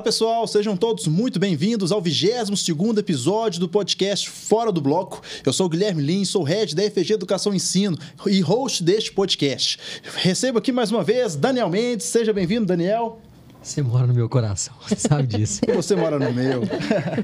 Fala pessoal, sejam todos muito bem-vindos ao 22 episódio do podcast Fora do Bloco. Eu sou o Guilherme Lins, sou head da FG Educação e Ensino e host deste podcast. Recebo aqui mais uma vez Daniel Mendes, seja bem-vindo, Daniel. Você mora no meu coração, você sabe disso. Você mora no meu.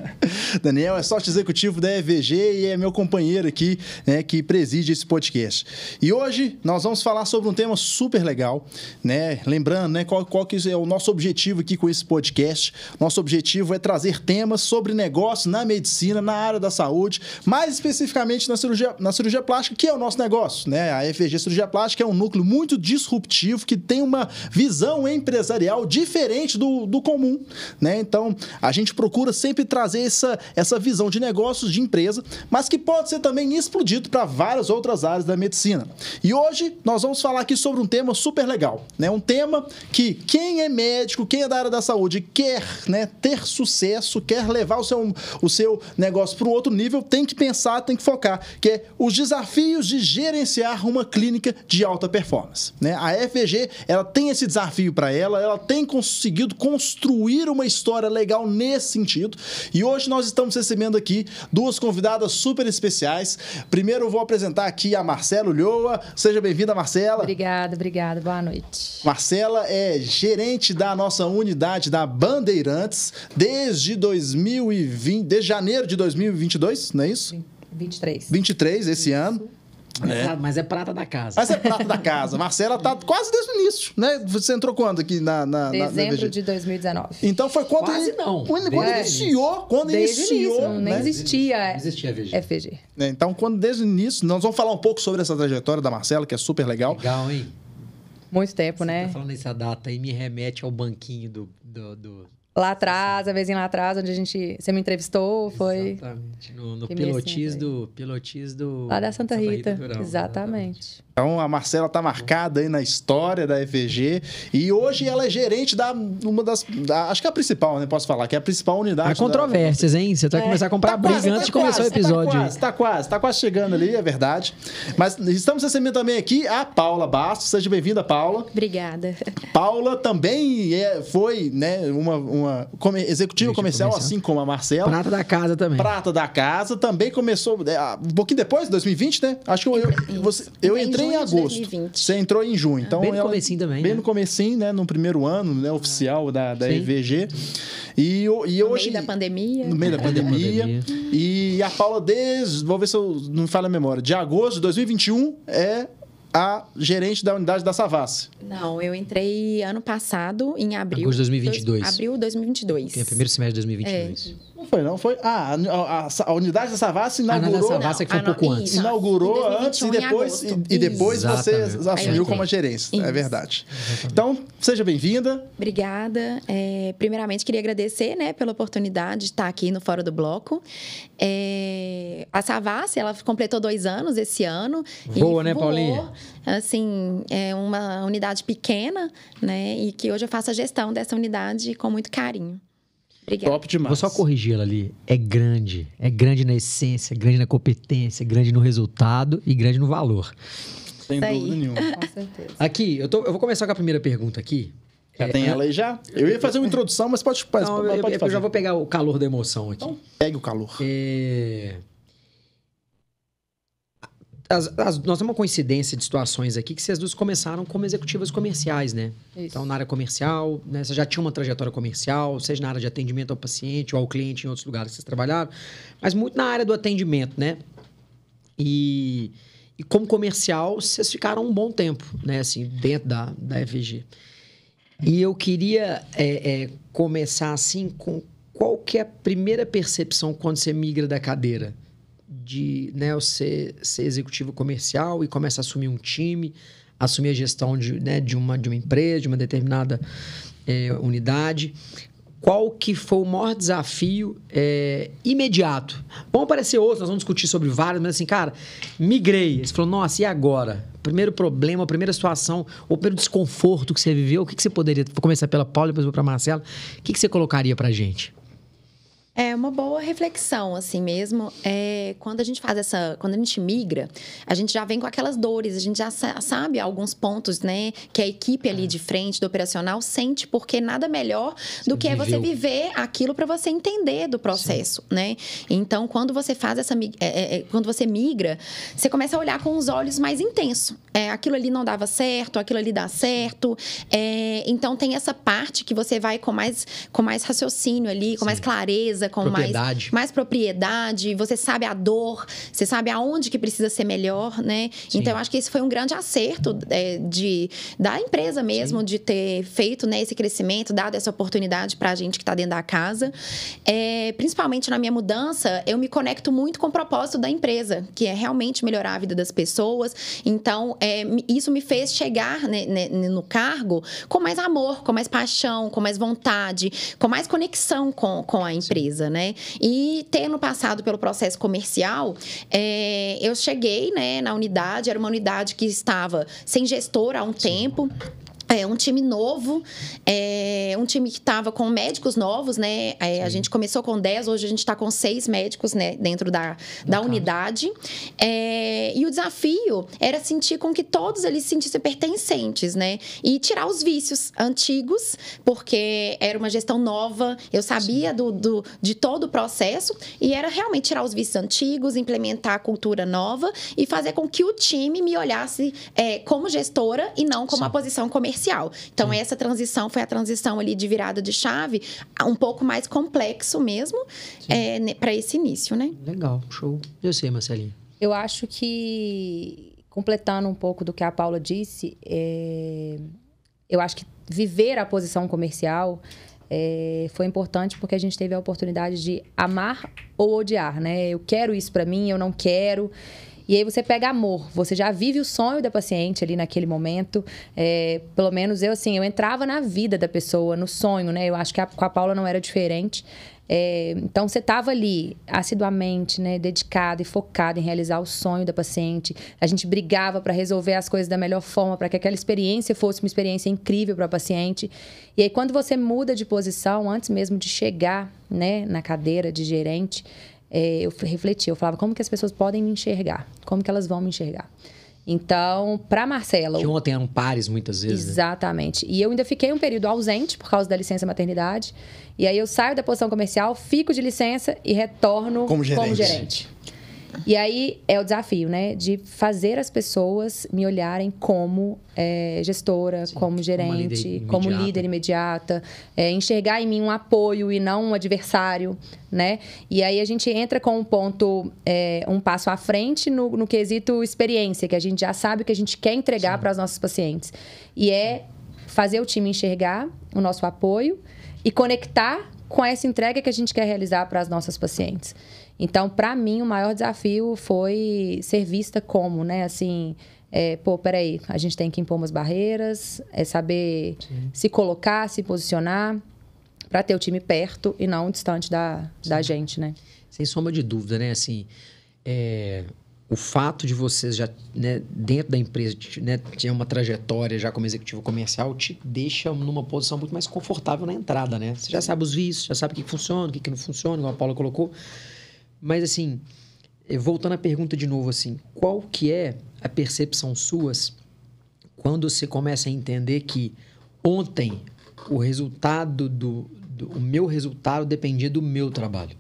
Daniel é sócio executivo da EVG e é meu companheiro aqui, né, que preside esse podcast. E hoje nós vamos falar sobre um tema super legal, né? Lembrando, né, qual, qual que é o nosso objetivo aqui com esse podcast. Nosso objetivo é trazer temas sobre negócio na medicina, na área da saúde, mais especificamente na cirurgia, na cirurgia plástica, que é o nosso negócio, né? A EVG Cirurgia Plástica é um núcleo muito disruptivo que tem uma visão empresarial diferente diferente do, do comum, né? Então, a gente procura sempre trazer essa, essa visão de negócios, de empresa, mas que pode ser também explodido para várias outras áreas da medicina. E hoje nós vamos falar aqui sobre um tema super legal, né? Um tema que quem é médico, quem é da área da saúde quer, né, ter sucesso, quer levar o seu, o seu negócio para um outro nível, tem que pensar, tem que focar, que é os desafios de gerenciar uma clínica de alta performance, né? A FG, ela tem esse desafio para ela, ela tem conseguido construir uma história legal nesse sentido. E hoje nós estamos recebendo aqui duas convidadas super especiais. Primeiro eu vou apresentar aqui a Marcela Ulhoa. Seja bem-vinda, Marcela. Obrigada, obrigada. Boa noite. Marcela é gerente da nossa unidade da Bandeirantes desde 2020, desde janeiro de 2022, não é isso? 23. 23 esse ano. É. Mas é prata da casa. Mas é prata da casa. Marcela tá quase desde o início, né? Você entrou quando aqui na. na Dezembro na de 2019. Então foi quando. Quase não. Quando, quando iniciou. Quando desde iniciou. Início, nem né? existia. Não existia VG. FG. É, Então, quando desde o início, nós vamos falar um pouco sobre essa trajetória da Marcela, que é super legal. Legal, hein? Muito tempo, Você né? tá falando essa data aí, me remete ao banquinho do... do, do... Lá atrás, a vezinha lá atrás, onde a gente. Você me entrevistou, foi. Exatamente. No, no pilotis do... Pilotis do... Lá da Santa Rita. Durão, Exatamente. Então, a Marcela tá marcada aí na história da FG. E hoje ela é gerente da. Uma das. da- acho que é a principal, né? Posso falar, que é a principal unidade. Há da- controvérsias, hein? Você vai começar a comprar Tá briga quase, antes tá de começar o episódio. Tá quase, tá quase, tá quase chegando ali, é verdade. Mas estamos recebendo também aqui a Paula Bastos. Seja bem-vinda, Paula. Obrigada. Paula também é, foi né, uma, uma come- executiva comercial, comercial. assim como a Marcela. Prata da casa também. Prata da casa, também começou é, ah, um pouquinho depois, 2020, né? Acho que eu, eu, você- eu Entrei em em agosto. 2020. Você entrou em junho. Então Bem no ela- comecinho também, Bem né? no comecinho, né? No primeiro ano né, oficial da, da Sim. EVG. E, e No hoje... meio da pandemia. No meio da pandemia. E a Paula, desde, vou ver se eu não me falha a memória, de agosto de 2021 é a gerente da unidade da Savassi. Não, eu entrei ano passado, em abril. Agosto de 2022. Dois- abril de 2022. Que é primeiro semestre de 2022. Não foi, não? Foi. Ah, a, a- a unidade da Savassi Ah, não, da inaugurou. Savassi é que foi um Ah, não, pouco antes. isso. inaugurou Em 2021 antes e depois, e, e depois você Exatamente. assumiu como a gerência. É Isso. verdade. Então, seja bem-vinda. Obrigada. É, primeiramente, queria agradecer né, pela oportunidade de estar aqui no Fora do Bloco. É, a Savassi, ela completou dois anos esse ano. Voa, né, voou. Paulinha? Assim, é uma unidade pequena, né? E que hoje eu faço a gestão dessa unidade com muito carinho. Obrigada. Top demais. Vou só corrigir ela ali. É grande. É grande na essência, grande na competência, grande no resultado e grande no valor. Sem Isso aí. dúvida nenhuma. Com certeza. Aqui, eu, tô- eu vou começar com a primeira pergunta aqui. Já tem ela aí já? Eu ia fazer uma introdução, mas pode, pode, Não, pode, eu, eu- eu fazer. já vou pegar o calor da emoção aqui. Então, pegue o calor. É, as- as- nós temos uma coincidência de situações aqui que vocês duas começaram como executivas comerciais, né? Isso. Então, na área comercial, né, você já tinha uma trajetória comercial, seja na área de atendimento ao paciente ou ao cliente em outros lugares que vocês trabalharam, mas muito na área do atendimento, né? E, e como comercial, vocês ficaram um bom tempo, né? Assim, dentro da, da FG. E eu queria é, é, começar assim com qual que é a primeira percepção quando você migra da cadeira de né, você ser executivo comercial e começa a assumir um time, assumir a gestão de, né, de, uma, de uma empresa, de uma determinada é, unidade. Qual que foi o maior desafio é, imediato? Vão aparecer outros, nós vamos discutir sobre vários, mas assim, cara, migrei. Você falou, nossa, e agora? Primeiro problema, primeira situação, o primeiro desconforto que você viveu, o que, que você poderia... Vou começar pela Paula, depois vou para Marcela. O que, que você colocaria pra gente? É uma boa reflexão, assim mesmo. É, quando a gente faz essa. Quando a gente migra, a gente já vem com aquelas dores, a gente já sa- sabe alguns pontos, né? Que a equipe ali de frente do operacional sente, porque nada melhor do que é você viveu. viver aquilo para você entender do processo, né? Então, quando você faz essa. é, é, é, quando você migra, você começa a olhar com os olhos mais intensos. É, aquilo ali não dava certo, aquilo ali dá certo. É, então, tem essa parte que você vai com mais, com mais raciocínio ali, com mais clareza, com mais Propriedade. mais propriedade, você sabe a dor, você sabe aonde que precisa ser melhor, né? Sim. Então, eu acho que esse foi um grande acerto é, de, da empresa mesmo, de ter feito né, esse crescimento, dado essa oportunidade para a gente que está dentro da casa. É, principalmente na minha mudança, eu me conecto muito com o propósito da empresa, que é realmente melhorar a vida das pessoas. Então, é, isso me fez chegar né, né, no cargo com mais amor, com mais paixão, com mais vontade, com mais conexão com, com a empresa, né? E tendo passado pelo processo comercial, é, eu cheguei né, na unidade, era uma unidade que estava sem gestor há um tempo. É um time novo, é um time que estava com médicos novos, né? É, a gente começou com 10, hoje a gente está com seis médicos, né? Dentro da, da unidade. É, e o desafio era sentir com que todos eles se sentissem pertencentes, né? E tirar os vícios antigos, porque era uma gestão nova, eu sabia do, do- de todo o processo, e era realmente tirar os vícios antigos, implementar a cultura nova e fazer com que o time me olhasse é, como gestora e não como Sim. a posição comercial. Então, essa transição foi a transição ali de virada de chave, um pouco mais complexo mesmo, para esse início, né? Legal, show. Eu sei, Marcelinho. Eu acho que, completando um pouco do que a Paula disse, é, eu acho que viver a posição comercial é, foi importante porque a gente teve a oportunidade de amar ou odiar, né? Eu quero isso pra mim, eu não quero. E aí você pega amor, você já vive o sonho da paciente ali naquele momento. É, pelo menos eu, assim, eu entrava na vida da pessoa, no sonho, né? Eu acho que a- com a Paula não era diferente. É, então você estava ali assiduamente, né, dedicado e focado em realizar o sonho da paciente. A gente brigava para resolver as coisas da melhor forma, para que aquela experiência fosse uma experiência incrível para a paciente. E aí quando você muda de posição, antes mesmo de chegar, né, na cadeira de gerente, é, eu refleti, eu falava como que as pessoas podem me enxergar, como que elas vão me enxergar. Então, para Marcela, Que ontem eram pares muitas vezes. né? Exatamente. E eu ainda fiquei um período ausente por causa da licença maternidade. E aí eu saio da posição comercial, fico de licença e retorno Como gerente. gerente. E aí é o desafio, né? De fazer as pessoas me olharem como é, gestora, como gerente, líder como líder imediata, é, enxergar em mim um apoio e não um adversário, né? E aí a gente entra com um ponto, é, um passo à frente no, no quesito experiência, que a gente já sabe o que a gente quer entregar para os nossos pacientes. E é fazer o time enxergar o nosso apoio e conectar com essa entrega que a gente quer realizar para as nossas pacientes. Então, para mim, o maior desafio foi ser vista como, né? Assim, é, pô, peraí, a gente tem que impor umas barreiras, é saber se colocar, se posicionar, para ter o time perto e não distante da, da gente, né? Sem sombra de dúvida, né? Assim, é, o fato de vocês já, né, dentro da empresa, né, ter uma trajetória já como executivo comercial, te deixa numa posição muito mais confortável na entrada, né? Você já sabe os vícios, já sabe o que funciona, o que, que não funciona, igual a Paula colocou. Mas, assim, eh, voltando à pergunta de novo, assim, qual que é a percepção suas quando você começa a entender que ontem o resultado do, do o meu resultado dependia do meu trabalho.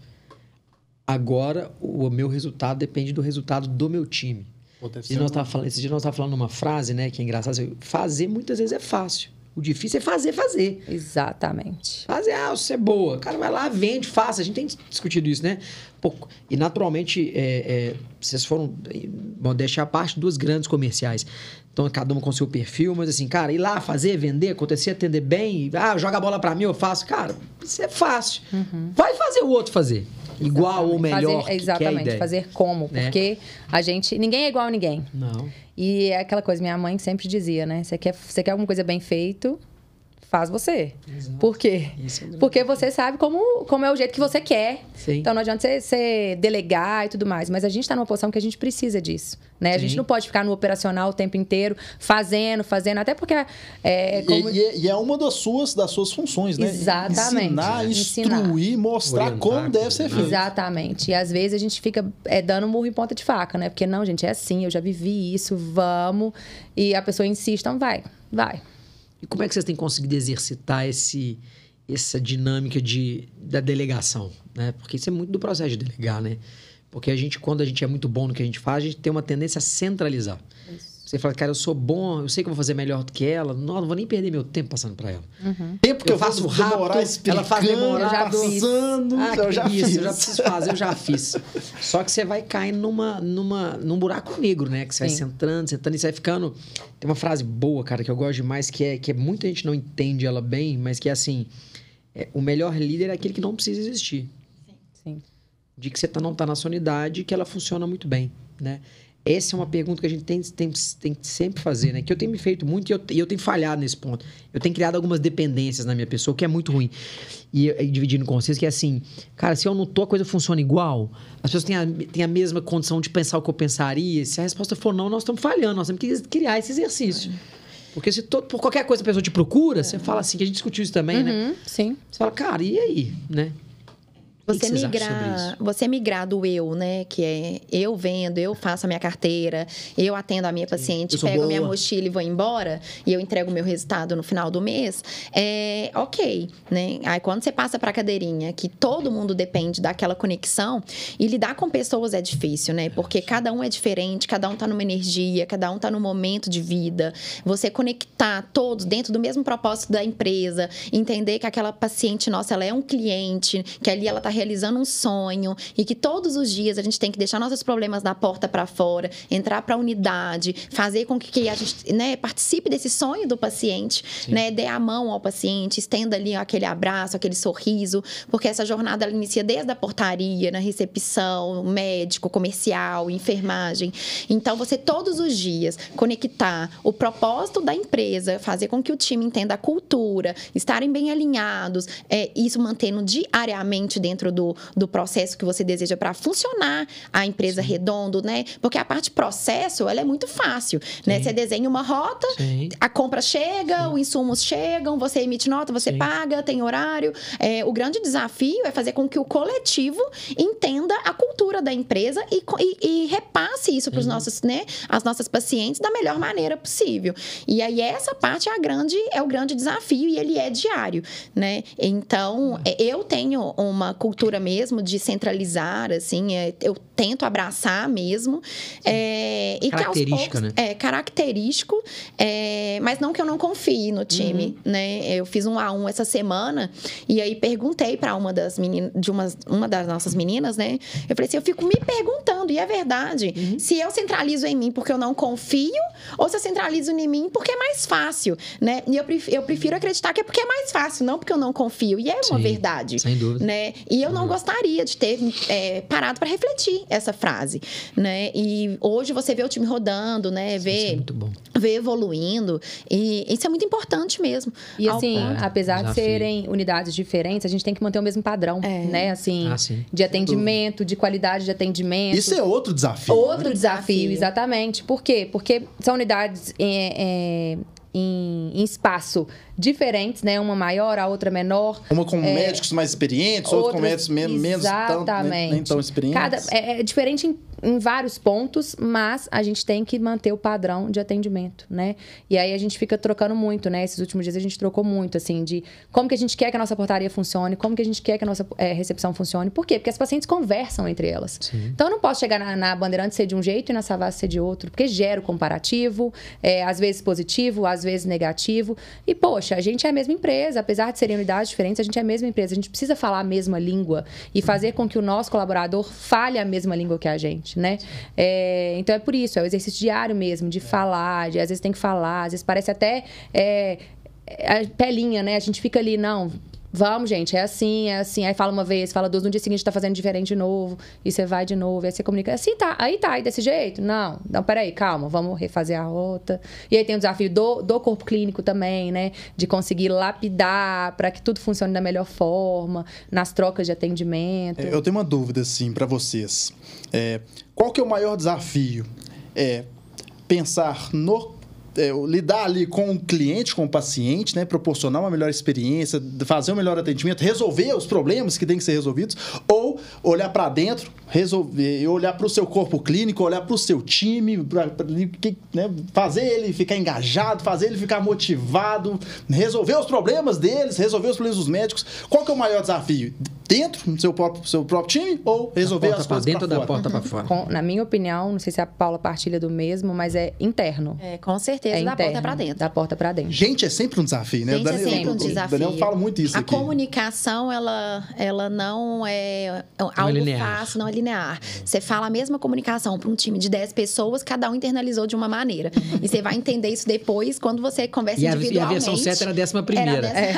Agora o meu resultado depende do resultado do meu time. Pô, ser nós tava falando, esse dia nós estávamos falando uma frase, né, que é engraçada. Fazer muitas vezes é fácil. O difícil é fazer, fazer. Exatamente. Fazer, ah, você é boa. Cara, vai lá, vende, faça. A gente tem discutido isso, né? Pô, e naturalmente, é, é, vocês foram, vou deixar a parte duas grandes comerciais. Então, cada uma com seu perfil, mas assim, cara, ir lá fazer, vender, acontecer, atender bem, ah, joga a bola pra mim, eu faço. Cara, isso é fácil. Vai fazer o outro fazer. Igual ou melhor. Fazer, é exatamente, ideia. fazer como. Né? Porque a gente. Ninguém é igual a ninguém. Não. E é aquela coisa, minha mãe sempre dizia, né? Você quer, você quer alguma coisa bem feito, faz você. Exato. Por quê? Isso é um Porque você sabe como, como é o jeito que você quer. Sim. Então não adianta você, você delegar e tudo mais. Mas a gente está numa posição que a gente precisa disso. Né? A gente não pode ficar no operacional o tempo inteiro, fazendo, fazendo. Até porque é, E- como- E, é- e é uma das suas, das suas funções, né? Exatamente. Ensinar, É. instruir, mostrar Orientar, como deve ser né? feito. Exatamente. E às vezes a gente fica é, dando murro em ponta de faca, né? Porque não, gente, é assim, eu já vivi isso, vamos. E a pessoa insiste, então vai, vai. E como é que vocês têm conseguido exercitar esse, essa dinâmica de, da delegação? Né? Porque isso é muito do processo de delegar, né? Porque a gente, quando a gente é muito bom no que a gente faz, a gente tem uma tendência a centralizar. Você fala, cara, eu sou bom, eu sei que eu vou fazer melhor do que ela, não, não vou nem perder meu tempo passando pra ela. Tempo que Eu eu, faço rápido, ela faz demorar. Já passando, Ah, eu já que isso, fiz. eu já preciso fazer, eu já fiz. Só que você vai caindo numa, numa, num buraco negro, né? Que você vai Sim. sentando, sentando e você vai ficando. Tem uma frase boa, cara, que eu gosto demais, que é que muita gente não entende ela bem, mas que é assim: é, o melhor líder é aquele que não precisa existir. Sim. De que você tá, não tá na sua unidade e que ela funciona muito bem, né? Essa é uma pergunta que a gente tem, tem, tem que sempre fazer, né? Que eu tenho me feito muito e eu, e eu tenho falhado nesse ponto. Eu tenho criado algumas dependências na minha pessoa, que é muito ruim. E, e dividindo com vocês, que é assim, cara, se eu não tô, a coisa funciona igual. As pessoas têm a, têm a mesma condição de pensar o que eu pensaria. Se a resposta for não, nós estamos falhando. Nós temos que criar esse exercício. Porque se todo, por qualquer coisa a pessoa te procura, você fala assim, que a gente discutiu isso também, né? Uhum, sim. Você fala, cara, e aí, né? Você migrar, você migrar do eu, né? Que é eu vendo, eu faço a minha carteira, eu atendo a minha paciente, Eu sou pego minha boa. mochila e vou embora, e eu entrego o meu resultado no final do mês, é ok, né? Aí quando você passa para a cadeirinha, que todo mundo depende daquela conexão, e lidar com pessoas é difícil, né? Porque cada um é diferente, cada um tá numa energia, cada um tá num momento de vida. Você conectar todos dentro do mesmo propósito da empresa, entender que aquela paciente nossa, ela é um cliente, que ali ela tá realizando um sonho e que todos os dias a gente tem que deixar nossos problemas da porta para fora, entrar para a unidade, fazer com que a gente né, participe desse sonho do paciente, né, dê a mão ao paciente, estenda ali aquele abraço, aquele sorriso, porque essa jornada ela inicia desde a portaria, na recepção, médico, comercial, enfermagem. Então você todos os dias conectar o propósito da empresa, fazer com que o time entenda a cultura, estarem bem alinhados, é, isso mantendo diariamente dentro do, do processo que você deseja para funcionar a empresa redondo, né? Porque a parte processo, ela é muito fácil, né? Sim. Você desenha uma rota, Sim. a compra chega, os insumos chegam, você emite nota, você Sim. paga, tem horário. É, o grande desafio é fazer com que o coletivo entenda a cultura da empresa e, e- e repasse isso para os nossos, né, as nossas pacientes da melhor maneira possível. E aí essa parte é a grande, é o grande desafio e ele é diário, né? Então é, eu tenho uma cultura mesmo de centralizar, assim, é, eu tento abraçar mesmo. É, e que aos Característica, poucos- né? é característico, é, mas não que eu não confie no time, Uhum. né? Eu fiz um a um essa semana e aí perguntei para uma das meninas, de uma, uma das nossas meninas, né? Eu falei assim, eu fico me perguntando e é verdade, Uhum. se eu centralizo em mim porque eu não confio ou se eu centralizo em mim porque é mais fácil, né? E eu prefiro, eu prefiro acreditar que é porque é mais fácil, não porque eu não confio. E é uma Sim, verdade Sem dúvida. né? E eu não gostaria de ter é, parado para refletir essa frase, né? E hoje você vê o time rodando, né? Isso é Vê, muito bom. vê evoluindo e isso é muito importante mesmo. E assim, ponto. apesar Desafio. de serem unidades diferentes, a gente tem que manter o mesmo padrão, É. né? Assim, Ah, de atendimento, de qualidade de atendimento. Isso é outro desafio. Outro desafio, Desafio. exatamente. Por quê? Porque são unidades é, é, em, em espaço diferentes, né? Uma maior, a outra menor. Uma com médicos mais experientes, outra com médicos men menos tão, nem, nem tão experientes. Cada, é, é diferente em, em vários pontos, mas a gente tem que manter o padrão de atendimento, né? E aí a gente fica trocando muito, né? Esses últimos dias a gente trocou muito, assim, de como que a gente quer que a nossa portaria funcione, como que a gente quer que a nossa é, recepção funcione. Por quê? Porque as pacientes conversam entre elas. Sim. Então eu não posso chegar na, na Bandeirante ser de um jeito e na Savassi ser de outro, porque gera o comparativo, é, às vezes positivo, às vezes negativo. E, poxa, a gente é a mesma empresa, apesar de serem unidades diferentes, a gente é a mesma empresa. A gente precisa falar a mesma língua e fazer com que o nosso colaborador fale a mesma língua que a gente, né? É, então é por isso, é o exercício diário mesmo, de falar, de às vezes tem que falar, às vezes parece até. é, é, a pelinha, né? A gente fica ali, não. Vamos, gente, é assim, é assim. Aí fala uma vez, fala duas, no dia seguinte tá fazendo diferente de novo, e você vai de novo, aí você comunica. Assim tá, aí tá, aí desse jeito? Não, não, peraí, calma, vamos refazer a rota. E aí tem o desafio do, do corpo clínico também, né? De conseguir lapidar para que tudo funcione da melhor forma, nas trocas de atendimento. Eu tenho uma dúvida, assim, para vocês. É, qual que é o maior desafio? É pensar no é, lidar ali com o cliente, com o paciente, né? Proporcionar uma melhor experiência, fazer um melhor atendimento, resolver os problemas que têm que ser resolvidos, ou olhar para dentro, resolver, olhar para o seu corpo clínico, olhar para o seu time, pra, pra, né? fazer ele ficar engajado, fazer ele ficar motivado, resolver os problemas deles, resolver os problemas dos médicos. Qual que é o maior desafio? Dentro do seu próprio, seu próprio time ou resolver as coisas dentro da porta para fora? Com, na minha opinião, não sei se a Paula partilha do mesmo, mas é interno. É, com certeza, é da interno, porta para dentro. Da porta para dentro. Gente, é sempre um desafio, né? Gente, Daniel, é sempre um desafio. O Daniel fala muito isso a aqui. A comunicação, ela, ela não é algo não é linear. fácil, não é linear. Você fala a mesma comunicação para um time de 10 pessoas, cada um internalizou de uma maneira. e você vai entender isso depois quando você conversa e individualmente. A, e a versão certa era a décima primeira. É.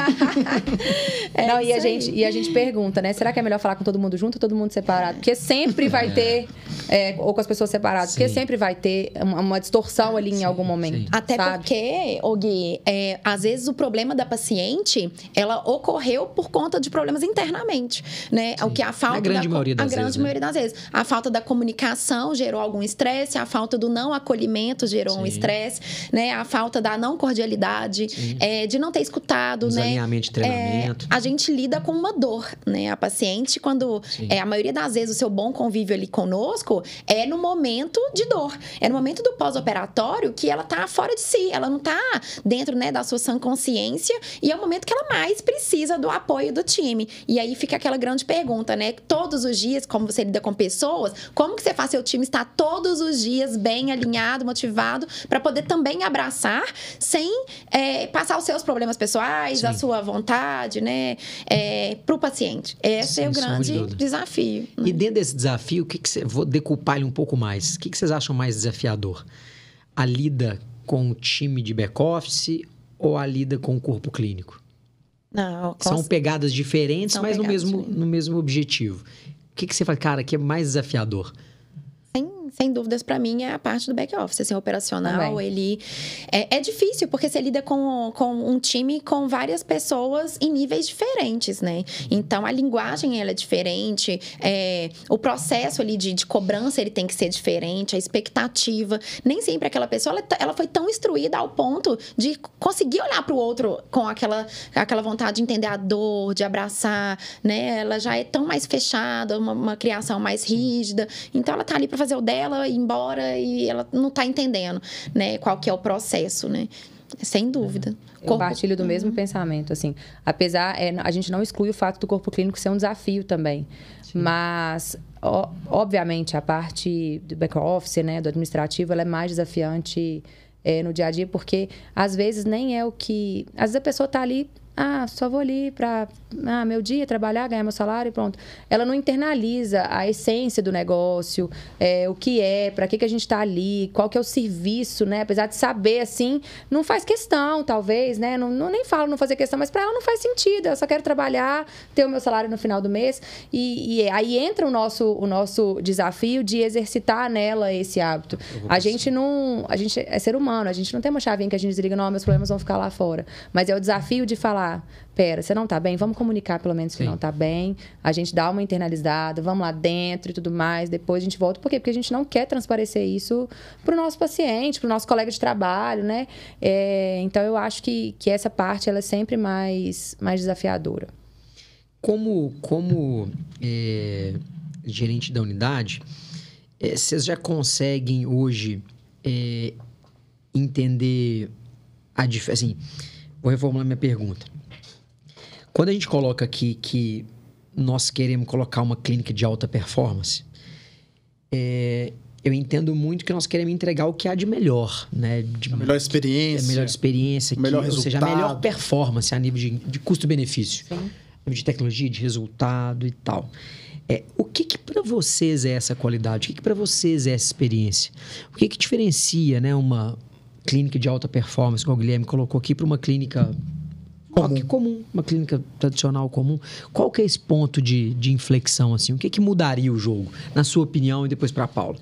é não, e a, gente, e a gente pergunta, né? Será que é melhor falar com todo mundo junto ou todo mundo separado? Porque sempre vai é. ter, é, ou com as pessoas separadas, Sim. porque sempre vai ter uma, uma distorção ali Sim. em algum momento. Sim. Até sabe? porque, Gui, é, às vezes o problema da paciente, ela ocorreu por conta de problemas internamente, né? O que a falta a grande da, maioria das a grande vezes, né? maioria das vezes. A falta da comunicação gerou algum estresse, a falta do não acolhimento gerou Sim. um estresse, né? A falta da não cordialidade, é, de não ter escutado, né? de treinamento. É, a gente lida com uma dor, né? A paciente, quando é, a maioria das vezes o seu bom convívio ali conosco é no momento de dor, é no momento do pós-operatório que ela tá fora de si, ela não tá dentro, né, da sua sã consciência e é o momento que ela mais precisa do apoio do time. E aí fica aquela grande pergunta, né? Todos os dias, como você lida com pessoas, como que você faz seu time estar todos os dias bem alinhado, motivado, para poder também abraçar sem é, passar os seus problemas pessoais, Sim. a sua vontade, né, é, para o paciente. Esse Sim, é o grande desafio. Né? E dentro desse desafio, o que, que você, vou decupar ele um pouco mais. O que, que vocês acham mais desafiador? A lida com o time de back-office ou a lida com o corpo clínico? Não, São pegadas diferentes, São mas pegadas no, mesmo, no mesmo objetivo. O que, que você fala, cara, que é mais desafiador? Sem dúvidas, para mim, é a parte do back-office, assim, operacional. Também. Ele é, é, difícil, porque você lida com, com um time com várias pessoas em níveis diferentes, né? Então, a linguagem, ela é diferente, é, o processo ali de, de cobrança, ele tem que ser diferente, a expectativa. Nem sempre aquela pessoa, ela, ela foi tão instruída ao ponto de conseguir olhar para o outro com aquela, aquela vontade de entender a dor, de abraçar, né? Ela já é tão mais fechada, uma, uma criação mais rígida. Então, ela tá ali para fazer o dela, ela ir embora e ela não está entendendo, né, qual que é o processo, né? Sem dúvida. Eu corpo... partilho do mesmo uhum. pensamento, assim. Apesar, é, a gente não exclui o fato do corpo clínico ser um desafio também. Sim. Mas, ó, obviamente, a parte do back-office, né, do administrativo, ela é mais desafiante é, no dia a dia, porque às vezes nem é o que... Às vezes a pessoa está ali ah, só vou ali para ah, meu dia, trabalhar, ganhar meu salário e pronto. Ela não internaliza a essência do negócio, é, o que é, para que, que a gente está ali, qual que é o serviço, né? Apesar de saber, assim, não faz questão, talvez, né? Não, não nem falo não fazer questão, mas para ela não faz sentido. Eu só quero trabalhar, ter o meu salário no final do mês. E, e aí entra o nosso, o nosso desafio de exercitar nela esse hábito. A gente não. A gente é ser humano, a gente não tem uma chavinha que a gente desliga, não, meus problemas vão ficar lá fora. Mas é o desafio de falar pera, você não tá bem? Vamos comunicar pelo menos que Sim. não tá bem. A gente dá uma internalizada, vamos lá dentro e tudo mais. Depois a gente volta. Por quê? Porque a gente não quer transparecer isso pro nosso paciente, pro nosso colega de trabalho, né? É, então eu acho que, que essa parte ela é sempre mais, mais desafiadora. Como, como é, gerente da unidade, é, vocês já conseguem hoje é, entender a diferença? Assim, vou reformular minha pergunta. Quando a gente coloca aqui que nós queremos colocar uma clínica de alta performance, é, eu entendo muito que nós queremos entregar o que há de melhor, né? De, a melhor experiência. A melhor experiência. O melhor que, resultado. Ou seja, a melhor performance a nível de, de custo-benefício. nível de tecnologia, de resultado e tal. É, o que, que para vocês é essa qualidade? O que, que para vocês é essa experiência? O que, que diferencia né, uma clínica de alta performance, como o Guilherme colocou aqui, para uma clínica É comum, uma clínica tradicional comum. Qual que é esse ponto de, de inflexão, assim? O que, que mudaria o jogo, na sua opinião, e depois para a Paula?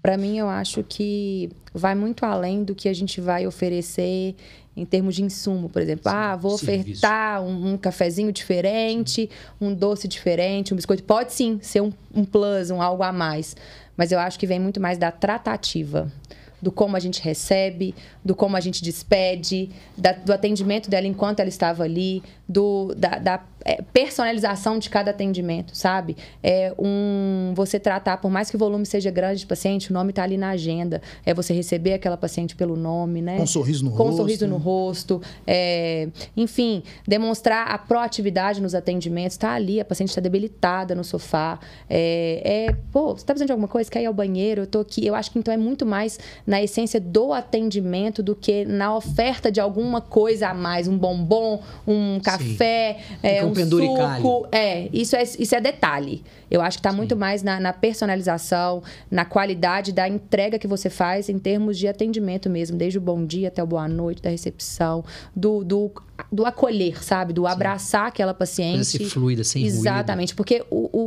Para mim, eu acho que vai muito além do que a gente vai oferecer em termos de insumo, por exemplo. Sim, ah, vou ofertar um, um, cafezinho diferente, um doce diferente, um biscoito. Pode sim ser um, um plus, um algo a mais. Mas eu acho que vem muito mais da tratativa do como a gente recebe, do como a gente despede, da, do atendimento dela enquanto ela estava ali, do, da, da é, personalização de cada atendimento, sabe? É um você tratar, por mais que o volume seja grande de paciente, o nome está ali na agenda. É você receber aquela paciente pelo nome, né? Com um sorriso no Com rosto. Com um sorriso no rosto. É, enfim, demonstrar a proatividade nos atendimentos. Está ali, a paciente está debilitada no sofá. É, é, pô, você está precisando de alguma coisa? Quer ir ao banheiro? Eu estou aqui. Eu acho que então é muito mais na essência do atendimento do que na oferta de alguma coisa a mais. Um bombom, um café, é, um suco. É, isso é, isso é detalhe. Eu acho que está muito mais na, na, personalização, na qualidade da entrega que você faz em termos de atendimento mesmo, desde o bom dia até o boa noite, da recepção, do, do, do acolher, sabe? Do abraçar Sim. aquela paciente. Coisa assim fluida, sem Exatamente, ruído. porque o, o,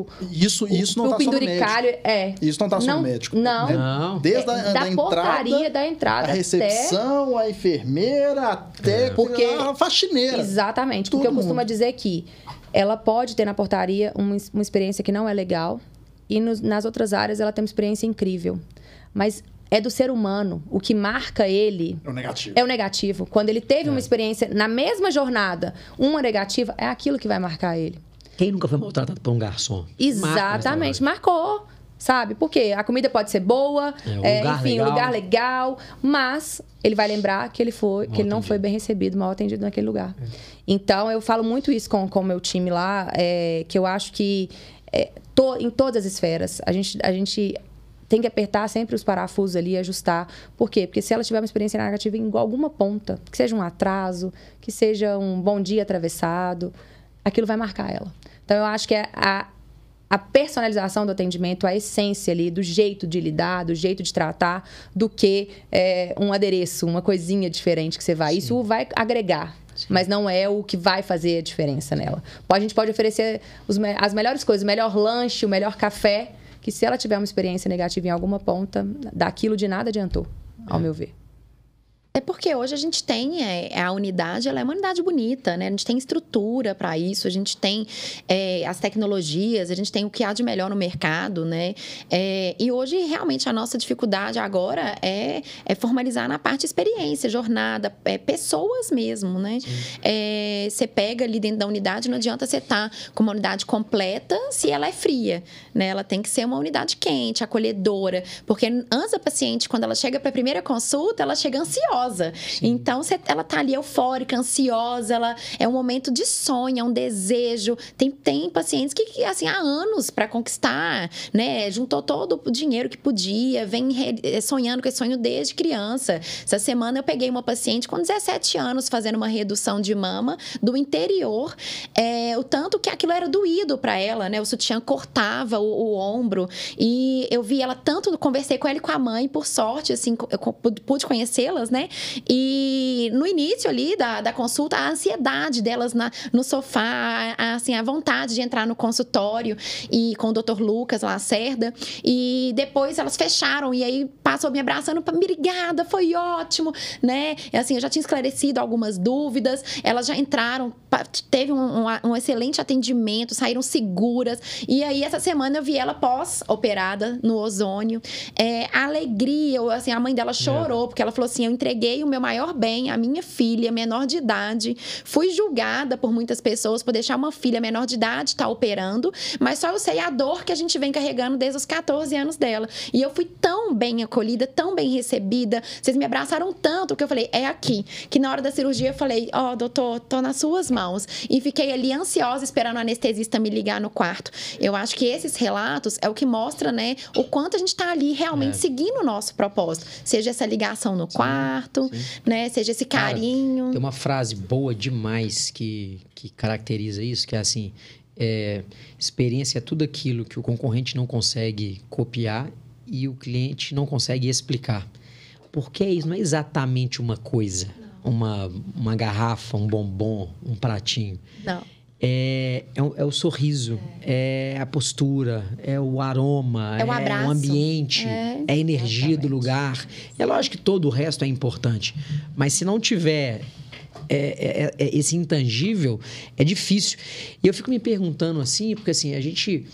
o isso, isso não está só no médico. É. Isso não está só no médico. Não. não. Desde a, da, da portaria entrada, da entrada. A recepção, até... a enfermeira, até é. porque, a faxineira. Exatamente. Porque eu costumo dizer que ela pode ter na portaria uma, uma experiência que não é legal e nos, nas outras áreas ela tem uma experiência incrível. Mas é do ser humano. O que marca ele é o negativo. É o negativo. Quando ele teve é. uma experiência na mesma jornada, uma negativa, é aquilo que vai marcar ele. Quem nunca foi maltratado por um garçom? Exatamente, marcou. Sabe? Porque a comida pode ser boa, é, é, enfim, legal. lugar legal, mas ele vai lembrar que ele foi, mal que ele não foi bem recebido, mal atendido naquele lugar. É. Então, eu falo muito isso com, com o meu time lá, é, que eu acho que é, to, em todas as esferas, a gente, a gente tem que apertar sempre os parafusos ali e ajustar. Por quê? Porque se ela tiver uma experiência negativa em alguma ponta, que seja um atraso, que seja um bom dia atravessado, aquilo vai marcar ela. Então, eu acho que é a, a personalização do atendimento, a essência ali, do jeito de lidar, do jeito de tratar, do que é, um adereço, uma coisinha diferente que você vai. Sim. Isso vai agregar Sim. mas não é o que vai fazer a diferença nela. A gente pode oferecer os, as melhores coisas, o melhor lanche, o melhor café, que se ela tiver uma experiência negativa em alguma ponta, daquilo de nada adiantou, ao é. meu ver. É porque hoje a gente tem é, a unidade, ela é uma unidade bonita, né? A gente tem estrutura para isso, a gente tem é, as tecnologias, a gente tem o que há de melhor no mercado, né? É, e hoje, realmente, a nossa dificuldade agora é, é formalizar na parte experiência, jornada, é, pessoas mesmo, né? É, você pega ali dentro da unidade, não adianta você estar tá com uma unidade completa se ela é fria, né? Ela tem que ser uma unidade quente, acolhedora, porque antes a paciente, quando ela chega para a primeira consulta, ela chega ansiosa ansiosa. Sim. Então, você, ela tá ali eufórica, ansiosa, ela é um momento de sonho, é um desejo. Tem, tem pacientes que, assim, há anos para conquistar, né? Juntou todo o dinheiro que podia, vem re, eh, sonhando com esse sonho desde criança. Essa semana eu peguei uma paciente com 17 anos fazendo uma redução de mama do interior, é, o tanto que aquilo era doído para ela, né? O sutiã cortava o, o, ombro e eu vi ela tanto, conversei com ela e com a mãe, por sorte, assim, eu pude conhecê-las, né? E no início ali da, da consulta, a ansiedade delas na, no sofá, a, assim, a vontade de entrar no consultório e com o doutor Lucas lá, Cerda. E depois elas fecharam e aí passou me abraçando, obrigada, foi ótimo, né? E, assim, eu já tinha esclarecido algumas dúvidas, elas já entraram, teve um, um, um excelente atendimento, saíram seguras. E aí, essa semana eu vi ela pós-operada no ozônio. É, a alegria, assim, a mãe dela chorou, é. porque ela falou assim: eu entreguei entreguei o meu maior bem, a minha filha, menor de idade. Fui julgada por muitas pessoas por deixar uma filha menor de idade estar tá operando, mas só eu sei a dor que a gente vem carregando desde os 14 anos dela. E eu fui tão bem acolhida, tão bem recebida. Vocês me abraçaram tanto que eu falei, é aqui. Que na hora da cirurgia eu falei, ó, oh, doutor, tô nas suas mãos. E fiquei ali ansiosa esperando o anestesista me ligar no quarto. Eu acho que esses relatos é o que mostra, né, o quanto a gente tá ali realmente é. seguindo o nosso propósito. Seja essa ligação no quarto, Sim. né? Seja esse carinho. Cara, tem uma frase boa demais que, que caracteriza isso, que é assim: é, experiência é tudo aquilo que o concorrente não consegue copiar e o cliente não consegue explicar. Porque isso não é exatamente uma coisa. uma, uma garrafa, um bombom, um pratinho. Não. É, é, o, é o sorriso, é. a postura, é o aroma, É o abraço. o ambiente, É, é, a energia do lugar. É lógico que todo o resto é importante, mas se não tiver é, é, é, esse intangível, é difícil. E eu fico me perguntando assim, porque assim, a gente.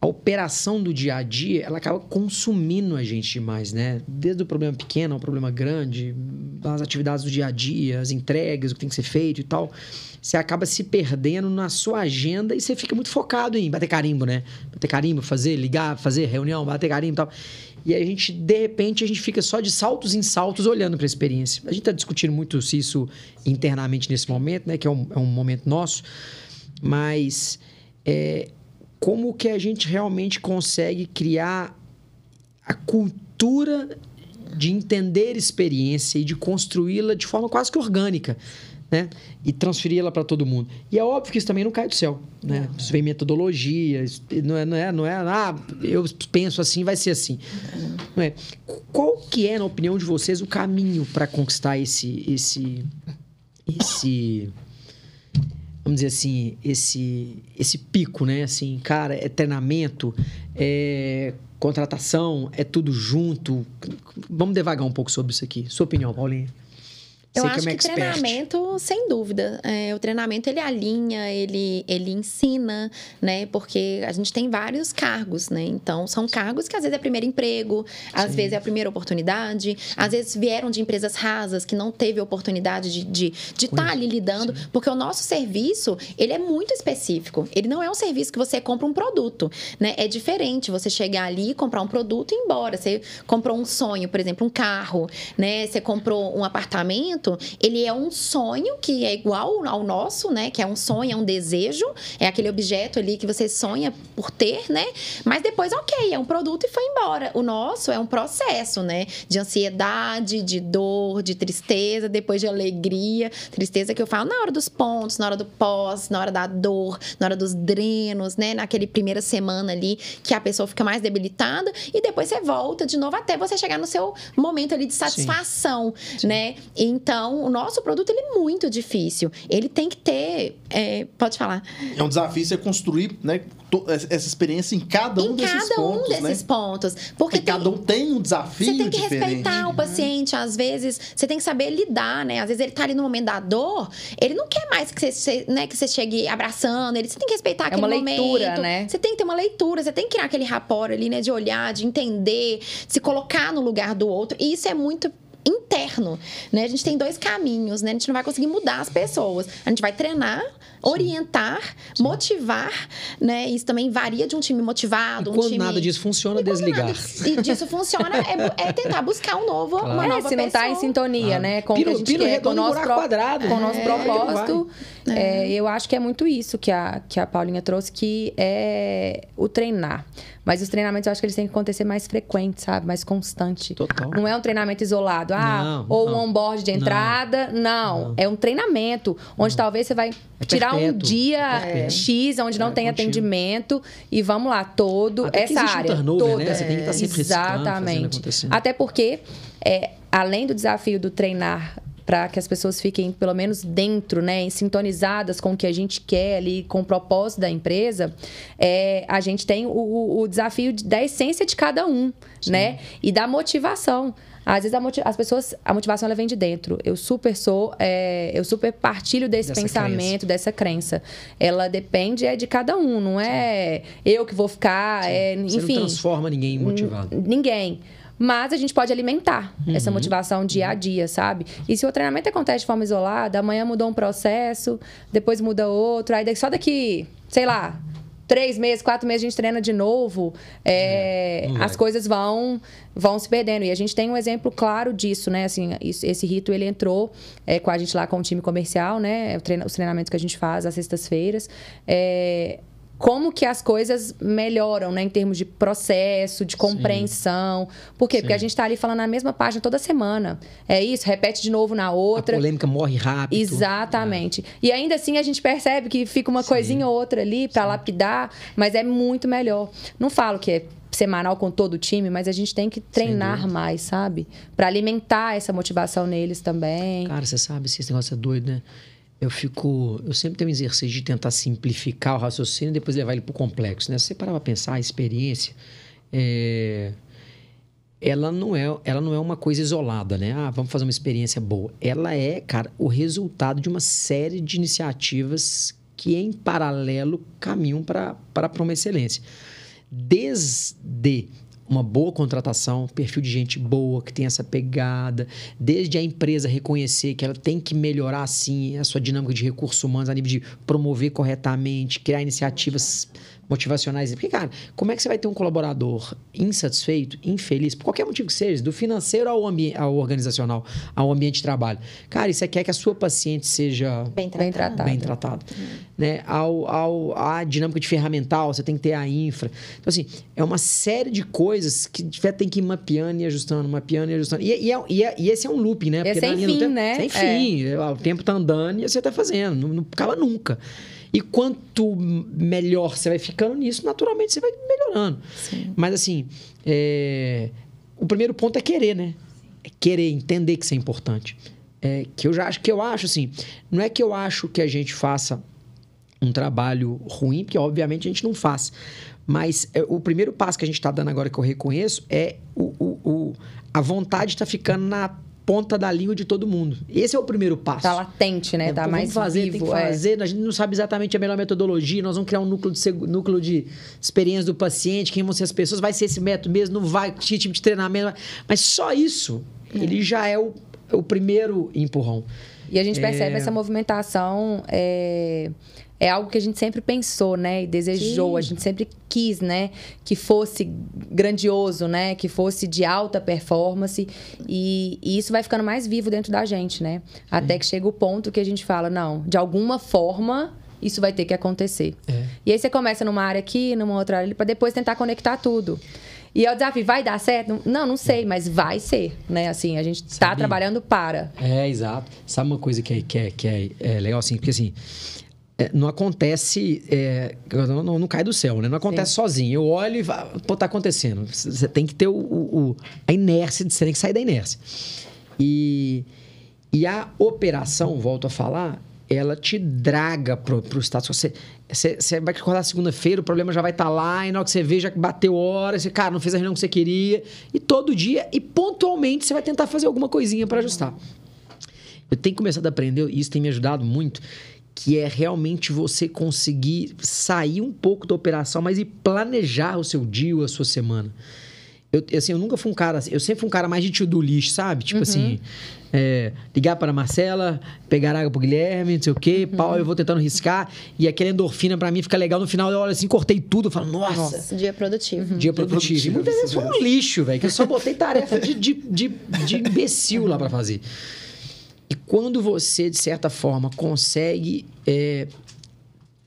A operação do dia a dia, ela acaba consumindo a gente demais, né? Desde o problema pequeno ao problema grande, as atividades do dia a dia, as entregas, o que tem que ser feito e tal. Você acaba se perdendo na sua agenda e você fica muito focado em bater carimbo, né? Bater carimbo, fazer, ligar, fazer reunião, bater carimbo e tal. E a gente, de repente, a gente fica só de saltos em saltos olhando para a experiência. A gente está discutindo muito se isso internamente nesse momento, né? Que é um, é um momento nosso. Mas é, como que a gente realmente consegue criar a cultura de entender experiência e de construí-la de forma quase que orgânica, né? E transferi-la para todo mundo. E é óbvio que isso também não cai do céu, né? Isso vem metodologia, isso não é, não é, não é, ah, eu penso assim, vai ser assim. Não é? Qual que é, na opinião de vocês, o caminho para conquistar esse, esse, esse vamos dizer assim, esse, esse pico, né? Assim, cara, é treinamento, é contratação, é tudo junto. Vamos devagar um pouco sobre isso aqui. Sua opinião, Paulinha? Eu Você acho é uma que treinamento, sem dúvida. É, o treinamento, ele alinha, ele, ele ensina, né? Porque a gente tem vários cargos, né? Então, são cargos que às vezes é primeiro emprego, às Sim. vezes é a primeira oportunidade, às vezes vieram de empresas rasas que não teve oportunidade de estar de, de tá ali lidando. Porque o nosso serviço, ele é muito específico. Ele não é um serviço que você compra um produto, né? É diferente você chegar ali, comprar um produto e ir embora. Você comprou um sonho, por exemplo, um carro, né? Você comprou um apartamento, ele é um sonho que é igual ao nosso, né? Que é um sonho, é um desejo, é aquele objeto ali que você sonha por ter, né? Mas depois, ok, é um produto e foi embora. O nosso é um processo, né? De ansiedade, de dor, de tristeza, depois de alegria. Tristeza que eu falo na hora dos pontos, na hora do pós, na hora da dor, na hora dos drenos, né? Naquele primeira semana ali que a pessoa fica mais debilitada e depois você volta de novo até você chegar no seu momento ali de satisfação, né? Então, o nosso produto ele é muito difícil. Ele tem que ter, é, pode falar, É um desafio você construir né, essa experiência em cada um em desses cada um pontos, desses né? pontos, porque tem, cada um tem um desafio Você tem que diferente. respeitar o paciente, às vezes, você tem que saber lidar, né? Às vezes ele tá ali no momento da dor, ele não quer mais que você, né, que você chegue abraçando, ele, você tem que respeitar aquele uma momento. leitura, né? Você tem que ter uma leitura, você tem que criar aquele rapport ali, né, de olhar, de entender, de se colocar no lugar do outro. E isso é muito interno, né? A gente tem dois caminhos, né? A gente não vai conseguir mudar as pessoas. A gente vai treinar, orientar, motivar, né? Isso também varia de um time E motivado, um quando time nada disso funciona, e desligar. nada E disso funciona é, é tentar buscar um novo, Claro. uma É, nova se não tá em sintonia, Ah. né? Com o Piro- que a gente quer, com o nosso, buraco quadrado. com o nosso É, propósito. É, eu acho que é muito isso que a, que a Paulinha trouxe, que é o treinar. Mas os treinamentos eu acho que eles têm que acontecer mais frequente, sabe? Mais constante. Total. Não é um treinamento isolado. Ah, Não, ou um não. onboard de entrada. Não. Não. É um treinamento. Onde talvez você vai É tirar um dia É perpétuo. X, onde não É, tem atendimento. E vamos lá, todo. Até essa existe um área. turnover, né? toda. Você tem que estar sempre Exatamente. Até porque, é, além do desafio do treinar para que as pessoas fiquem, pelo menos, dentro, né, sintonizadas com o que a gente quer ali, com o propósito da empresa, é, a gente tem o, o- desafio de- da essência de cada um, né? E da motivação. Às vezes as pessoas, a motivação ela vem de dentro. Eu super sou, é, eu super partilho desse Dessa pensamento, dessa crença. Ela depende é de cada um, não é eu que vou ficar, é, Você enfim. não transforma ninguém motivado. Ninguém. Mas a gente pode alimentar Uhum. essa motivação dia a dia, sabe? E se o treinamento acontece de forma isolada, amanhã mudou um processo, depois muda outro, aí só daqui, sei lá, três meses, quatro meses a gente treina de novo, é, vai. as coisas vão vão se perdendo. E a gente tem um exemplo claro disso, né? Assim, isso- esse rito ele entrou é, com a gente lá com o time comercial, né? O treina- os treinamentos que a gente faz às sextas-feiras. É, como que as coisas melhoram, né? Em termos de processo, de compreensão. Por quê? Porque a gente tá ali falando na mesma página toda semana. É isso, repete de novo na A outra. polêmica morre rápido. Exatamente. E ainda assim a gente percebe que fica uma Sim. coisinha ou outra ali para lapidar, mas é muito melhor. Não falo que é semanal com todo o time, mas a gente tem que treinar mais, sabe? Para alimentar essa motivação neles também. Cara, você sabe se esse negócio é doido, né? Eu fico. Eu sempre tenho um exercício de tentar simplificar o raciocínio e depois levar ele pro complexo, né? Você parar pra pensar, a experiência. É, ela não é, ela não é uma coisa isolada, né? Ah, vamos fazer uma experiência boa. Ela é, cara, o resultado de uma série de iniciativas que em paralelo caminham para uma excelência. Desde uma boa contratação, perfil de gente boa, que tem essa pegada, desde a empresa reconhecer que ela tem que melhorar, sim, a sua dinâmica de recursos humanos a nível de promover corretamente, criar iniciativas motivacionais. Porque, cara, como é que você vai ter um colaborador insatisfeito, infeliz, por qualquer motivo que seja, do financeiro ao, ao organizacional, ao ambiente de trabalho? Cara, e você quer que a sua paciente seja bem tratada. Bem tratada. Uhum. Né? Ao, ao, a dinâmica de ferramental, você tem que ter a infra. Então, assim, é uma série de coisas que você tem que ir mapeando e ajustando, mapeando e ajustando. E, e, é, e, é, e esse é um loop, né? Porque é sem fim, tem, né? Sem fim. É. O tempo tá andando e você tá fazendo. Não, não acaba nunca. E quanto melhor você vai ficando nisso, naturalmente você vai melhorando. Sim. Mas assim, é... o primeiro ponto é querer, né? É querer entender que isso é importante. É, que eu já acho que eu acho assim, não é que eu acho que a gente faça um trabalho ruim, porque obviamente a gente não faz. Mas é, o primeiro passo que a gente está dando agora que eu reconheço é o, o, o a vontade está ficando na ponta da língua de todo mundo. Esse é o primeiro passo. Tá latente, né? É, tá mais fazer, vivo. Tem que fazer. É. A gente não sabe exatamente a melhor metodologia. Nós vamos criar um núcleo de, núcleo de experiência do paciente, quem vão ser as pessoas. Vai ser esse método mesmo, não vai, que tipo de treinamento. Mas só isso, é. ele já é o, o primeiro empurrão. E a gente percebe é... essa movimentação... É algo que a gente sempre pensou, né? E desejou, Sim. a gente sempre quis, né? Que fosse grandioso, né? Que fosse de alta performance. E, e isso vai ficando mais vivo dentro da gente, né? Até que chega o ponto que a gente fala, não, de alguma forma isso vai ter que acontecer. É. E aí você começa numa área aqui, numa outra área ali, para depois tentar conectar tudo. E é o desafio, vai dar certo? Não, não sei, mas vai ser, né? Assim, a gente está trabalhando para. É, exato. Sabe uma coisa que é, que é, que é, é legal, assim? Porque, assim, não acontece. É, não, não, não, cai do céu, né? Não acontece Sim. sozinho. Eu olho e falo, pô, tá acontecendo. Você tem que ter o, o, a inércia, você tem que sair da inércia. E, e a operação, volto a falar, ela te draga pro, pro status. Você, você, você vai acordar segunda-feira, o problema já vai estar tá lá, e na hora que você vê, já bateu hora, você, cara, não fez a reunião que você queria. E todo dia, e pontualmente, você vai tentar fazer alguma coisinha para ajustar. Eu tenho começado a aprender, e isso tem me ajudado muito, que é realmente você conseguir sair um pouco da operação, mas e planejar o seu dia ou a sua semana. Eu, assim, eu nunca fui um cara, eu sempre fui um cara mais de to-do list, sabe? Tipo uhum. assim, é, ligar para a Marcela, pegar água pro Guilherme, não sei o quê, uhum. pau, eu vou tentando riscar. E aquele endorfina para mim fica legal. No final eu olho assim, cortei tudo, eu falo, nossa. nossa dia produtivo. Uhum. Dia produtivo. E muitas vezes foi um lixo, velho, que eu só botei tarefa de, de, de, de imbecil lá para fazer. E quando você, de certa forma, consegue é,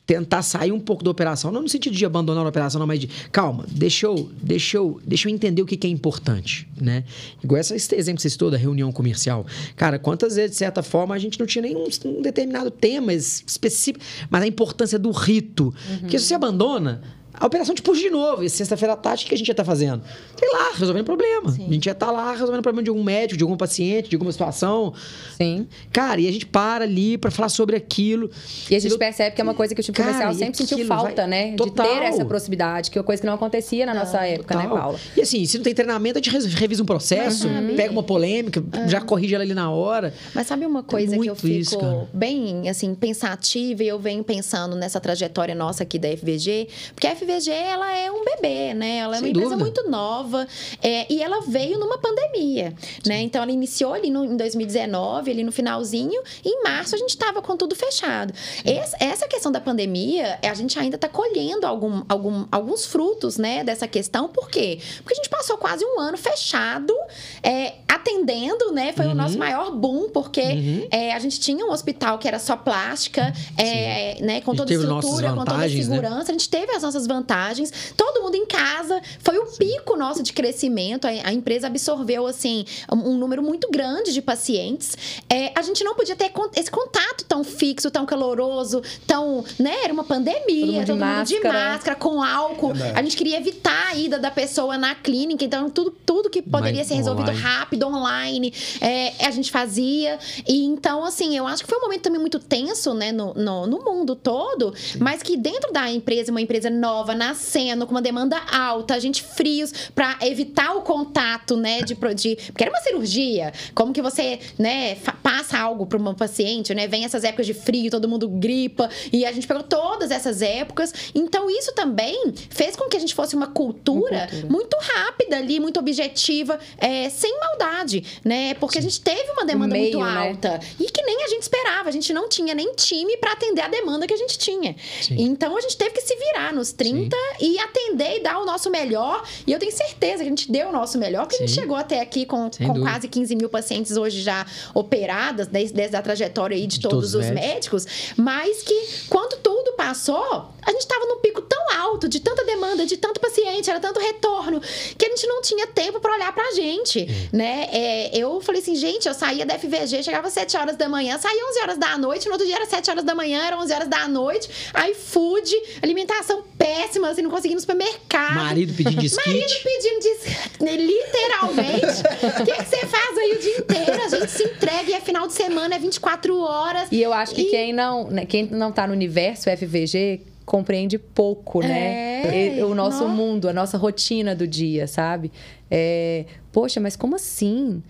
tentar sair um pouco da operação, não no sentido de abandonar a operação, não, mas de calma, deixa eu, deixa eu, deixa eu entender o que, que é importante, né? Igual esse exemplo que você citou da reunião comercial. Cara, quantas vezes, de certa forma, a gente não tinha nenhum um determinado tema específico, mas a importância do rito. Uhum. Porque se você abandona, a operação te puxa de novo. E sexta-feira à tarde, o que a gente ia estar tá fazendo? Sei lá, resolvendo problema. Sim. A gente ia estar tá lá resolvendo problema de algum médico, de algum paciente, de alguma situação. Sim. Cara, e a gente para ali para falar sobre aquilo. E a gente eu... percebe que é uma coisa que o time Cara, comercial sempre sentiu falta, vai... né? Total. De ter essa proximidade, que é uma coisa que não acontecia na nossa época, né, total. né, Paula? E assim, se não tem treinamento, a gente revisa um processo, uhum. pega uma polêmica, uhum. já corrige ela ali na hora. Mas sabe uma coisa que eu fico isso, bem, assim, pensativa e eu venho pensando nessa trajetória nossa aqui da FVG? Porque a FVG, ela é um bebê, né? Ela é Sem uma dúvida. empresa muito nova é, e ela veio numa pandemia, Sim. né? Então, ela iniciou ali no, em 2019, ali no finalzinho, e em março a gente estava com tudo fechado. Essa, essa, questão da pandemia, a gente ainda está colhendo algum, algum, alguns frutos, né, dessa questão. Por quê? Porque a gente passou quase um ano fechado, é, atendendo, né? Foi uhum. o nosso maior boom, porque uhum. é, a gente tinha um hospital que era só plástica, é, né, com toda a estrutura, com toda a né? segurança. Né? A gente teve as nossas vantagens. Todo mundo em casa. Foi o pico nosso de crescimento. A, a empresa absorveu, assim, um, um, número muito grande de pacientes. É, a gente não podia ter esse contato tão fixo, tão caloroso, tão. Né? Era uma pandemia, todo mundo, todo de, mundo máscara. de máscara, com álcool. É a gente queria evitar a ida da pessoa na clínica. Então, tudo, tudo que poderia Mas ser resolvido online. rápido, online, é, a gente fazia. E então, assim, eu acho que foi um momento também muito tenso, né, no, no, no mundo todo, Sim. mas que dentro da empresa, uma empresa nova, nascendo, com uma demanda alta, a gente frios, para evitar o contato, né, de, de. Porque era uma cirurgia. Como que você, né, passa algo para uma paciente, né? Vem essas épocas de frio, todo mundo gripa, e a gente pegou todas essas épocas. Então, isso também fez com que a gente fosse uma cultura, uma cultura. muito rápida ali, muito objetiva, é, sem maldade, né? Porque Sim. a gente teve uma demanda meio, muito né? alta. Né? E que nem a gente esperava. A gente não tinha nem time para atender a demanda que a gente tinha. Sim. Então a gente teve que se virar nos 30 Sim. e atender e dar o nosso melhor. E eu tenho certeza que a gente deu o nosso melhor, porque a gente chegou até aqui com, com quase 15 mil pacientes hoje já operadas, desde, desde a trajetória aí de, de todos, todos, os médicos. médicos. Mas que quando tudo passou, a gente estava num pico tão alto, de tanta demanda, de tanto paciente, era tanto retorno, que a gente não tinha tempo para olhar pra gente, né? É, eu falei assim, gente, eu saía da FVG, chegava às 7 horas da manhã, saía 11 horas da noite, no outro dia era 7 horas da manhã, era 11 horas da noite, aí food, alimentação péssima, assim, não conseguia ir no supermercado. Marido pedindo desquite. Marido pedindo desquite, literalmente. O que, que você faz aí o dia inteiro? A gente se entrega e é final de semana, é 24 horas. E eu acho que e... quem, não, né, quem não tá no universo FVG compreende pouco, né? É, o nosso mundo, a nossa rotina do dia, sabe? É, poxa, mas como assim?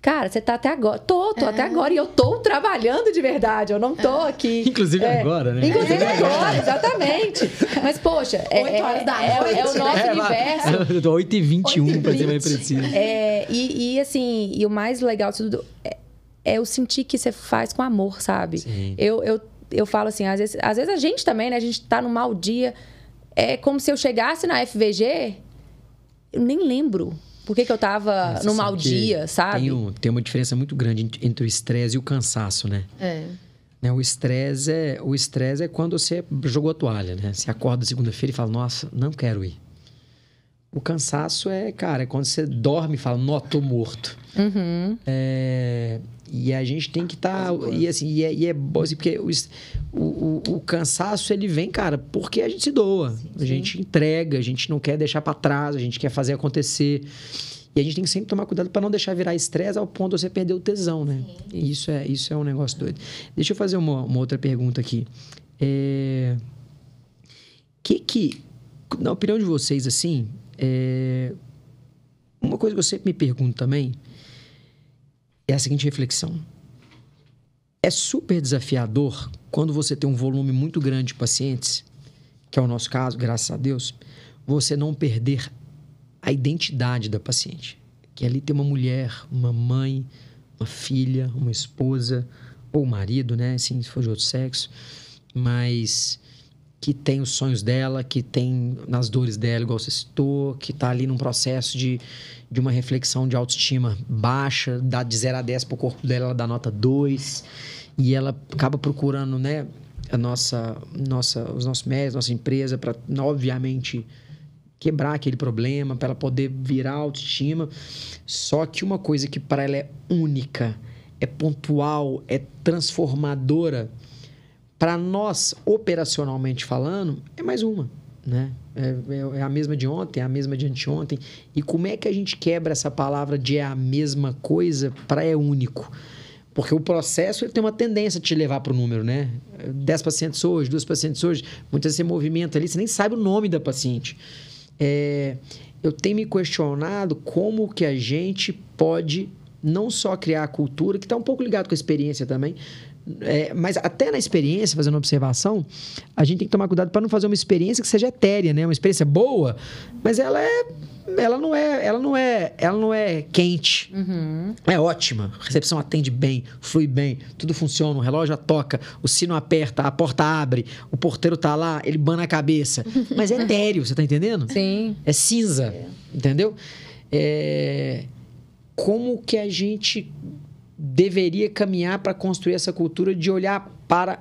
Cara, você tá até agora. Tô, tô é. até agora. E eu tô trabalhando de verdade. Eu não tô é. aqui. Inclusive é, agora, né? Inclusive agora, exatamente. Mas, poxa, é, 8 horas da é, noite. é, o nosso universo. 8 e 21 pra ser mais preciso. É, e, e, assim, e o mais legal de tudo é, é o sentir que você faz com amor, sabe? Sim. Eu, eu, eu falo assim, às vezes, às vezes a gente também, né? A gente tá num mau dia. É como se eu chegasse na FVG, eu nem lembro por que, que eu tava no mau dia, sabe? Tem, um, tem uma diferença muito grande entre o estresse e o cansaço, né? É. Né, o estresse é, o estresse é quando você jogou a toalha, né? Você acorda segunda-feira e fala, nossa, não quero ir. O cansaço é, cara, é quando você dorme e fala, não, tô morto. Uhum. É, e a gente tem que estar. Tá, e assim, e é, e é bom assim, porque o, o, o, cansaço ele vem, cara, porque a gente se doa. Sim, a gente entrega, a gente não quer deixar para trás, a gente quer fazer acontecer. E a gente tem que sempre tomar cuidado para não deixar virar estresse ao ponto de você perder o tesão, né? E isso é, isso é um negócio doido. Deixa eu fazer uma, uma outra pergunta aqui. É... Que que, na opinião de vocês, assim, é... uma coisa que eu sempre me pergunto também é a seguinte reflexão. É super desafiador quando você tem um volume muito grande de pacientes, que é o nosso caso, graças a Deus, você não perder a identidade da paciente. Que ali tem uma mulher, uma mãe, uma filha, uma esposa, ou marido, né? Assim, se for de outro sexo. Mas que tem os sonhos dela, que tem nas dores dela, igual você citou, que está ali num processo de, de uma reflexão de autoestima baixa, dá de 0 a 10 para o corpo dela, ela dá nota 2, e ela acaba procurando, né, a nossa, nossa, os nossos médicos, nossa empresa, para, obviamente, quebrar aquele problema, para ela poder virar autoestima. Só que uma coisa que para ela é única, é pontual, é transformadora, para nós, operacionalmente falando, é mais uma. Né? É, é, é, a mesma de ontem, é a mesma de anteontem. E como é que a gente quebra essa palavra de é a mesma coisa para é único? Porque o processo ele tem uma tendência de te levar para o número, né? 10 pacientes hoje, duas pacientes hoje. Muitas vezes você movimenta ali, você nem sabe o nome da paciente. É, eu tenho me questionado como que a gente pode não só criar a cultura, que está um pouco ligado com a experiência também, é, mas até na experiência, fazendo observação, a gente tem que tomar cuidado para não fazer uma experiência que seja etérea, né? Uma experiência boa, mas ela é ela não é, ela não é, ela não é quente. Uhum. É ótima. A recepção atende bem, flui bem, tudo funciona, o relógio toca, o sino aperta, a porta abre, o porteiro tá lá, ele bana a cabeça. Mas é etéreo, você tá entendendo? Sim. É cinza, é. entendeu? É... Como que a gente deveria caminhar para construir essa cultura de olhar para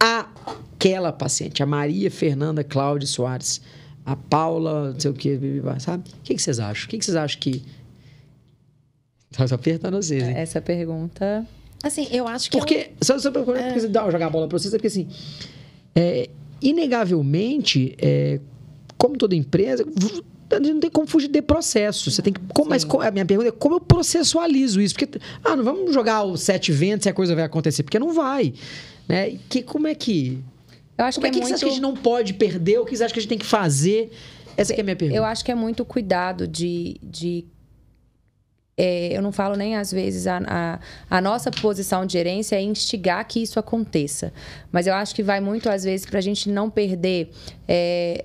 aquela paciente, a Maria Fernanda Cláudia Soares, a Paula, não sei o que, sabe? O que, que vocês acham? O que, que vocês acham que. Estou apertando vocês, hein? Essa pergunta. Assim, eu acho que. Porque. É um... Só, só pra é... jogar a bola pra vocês, é porque assim. É, inegavelmente, é, como toda empresa, não tem como fugir de processo. Você tem que. Como, mas a minha pergunta é como eu processualizo isso? Porque, ah, não vamos jogar os sete ventos e a coisa vai acontecer, porque não vai. Né? Que, como é que. Eu acho como que é, é que muito... você acha que a gente não pode perder? O que você acha que a gente tem que fazer? Essa é a minha pergunta. Eu acho que é muito cuidado de, de é, eu não falo nem às vezes a, a, a, nossa posição de gerência é instigar que isso aconteça. Mas eu acho que vai muito, às vezes, para a gente não perder é,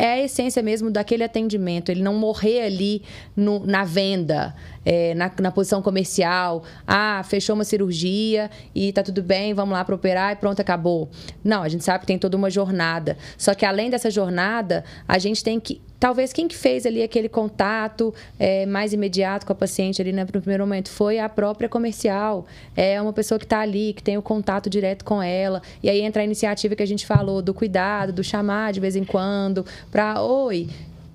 é a essência mesmo daquele atendimento, ele não morrer ali no, na venda, é, na, na, posição comercial. Ah, fechou uma cirurgia e tá tudo bem, vamos lá para operar e pronto, acabou. Não, a gente sabe que tem toda uma jornada. Só que além dessa jornada, a gente tem que talvez quem que fez ali aquele contato é, mais imediato com a paciente ali né, no primeiro momento foi a própria comercial. É uma pessoa que está ali, que tem o contato direto com ela. E aí entra a iniciativa que a gente falou do cuidado, do chamar de vez em quando, para oi,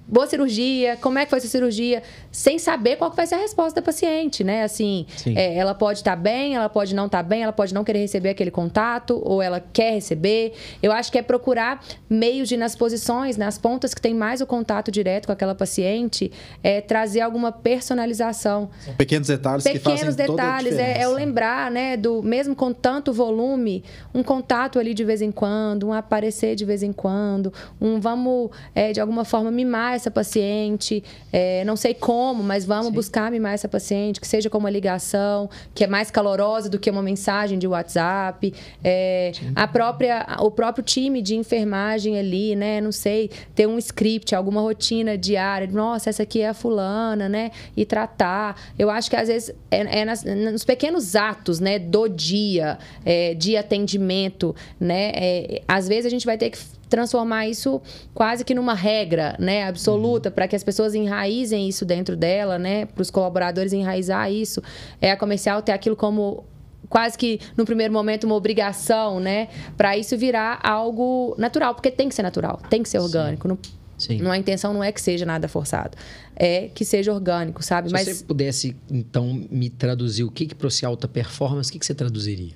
boa cirurgia, como é que foi essa cirurgia, sem saber qual vai ser a resposta da paciente, né? Assim, é, ela pode estar tá bem, ela pode não estar tá bem, ela pode não querer receber aquele contato, ou ela quer receber. Eu acho que é procurar meios de, nas posições, nas pontas que tem mais o contato direto com aquela paciente, é, trazer alguma personalização. São pequenos detalhes pequenos que fazem detalhes, toda a é, é o lembrar, né, do mesmo com tanto volume, um contato ali de vez em quando, um aparecer de vez em quando, um vamos, é, de alguma forma, mimar essa paciente, é, não sei como, mas vamos Sim. buscar mimar essa paciente, que seja com uma ligação, que é mais calorosa do que uma mensagem de WhatsApp. É, a própria, o próprio time de enfermagem ali, né? Não sei, ter um script, alguma rotina diária. Nossa, essa aqui é a fulana, né? E tratar. Eu acho que às vezes é, é nas, nos pequenos atos, né? Do dia, é, de atendimento, né? É, às vezes a gente vai ter que transformar isso quase que numa regra, né, absoluta, uhum. para que as pessoas enraizem isso dentro dela, né, para os colaboradores enraizar isso. É a comercial ter aquilo como quase que no primeiro momento uma obrigação, né, para isso virar algo natural, porque tem que ser natural, tem que ser orgânico. Não, Sim. Não, a intenção não é que seja nada forçado. É que seja orgânico, sabe? Se Mas... você pudesse, então, me traduzir o que, que para você alta performance, o que, que você traduziria?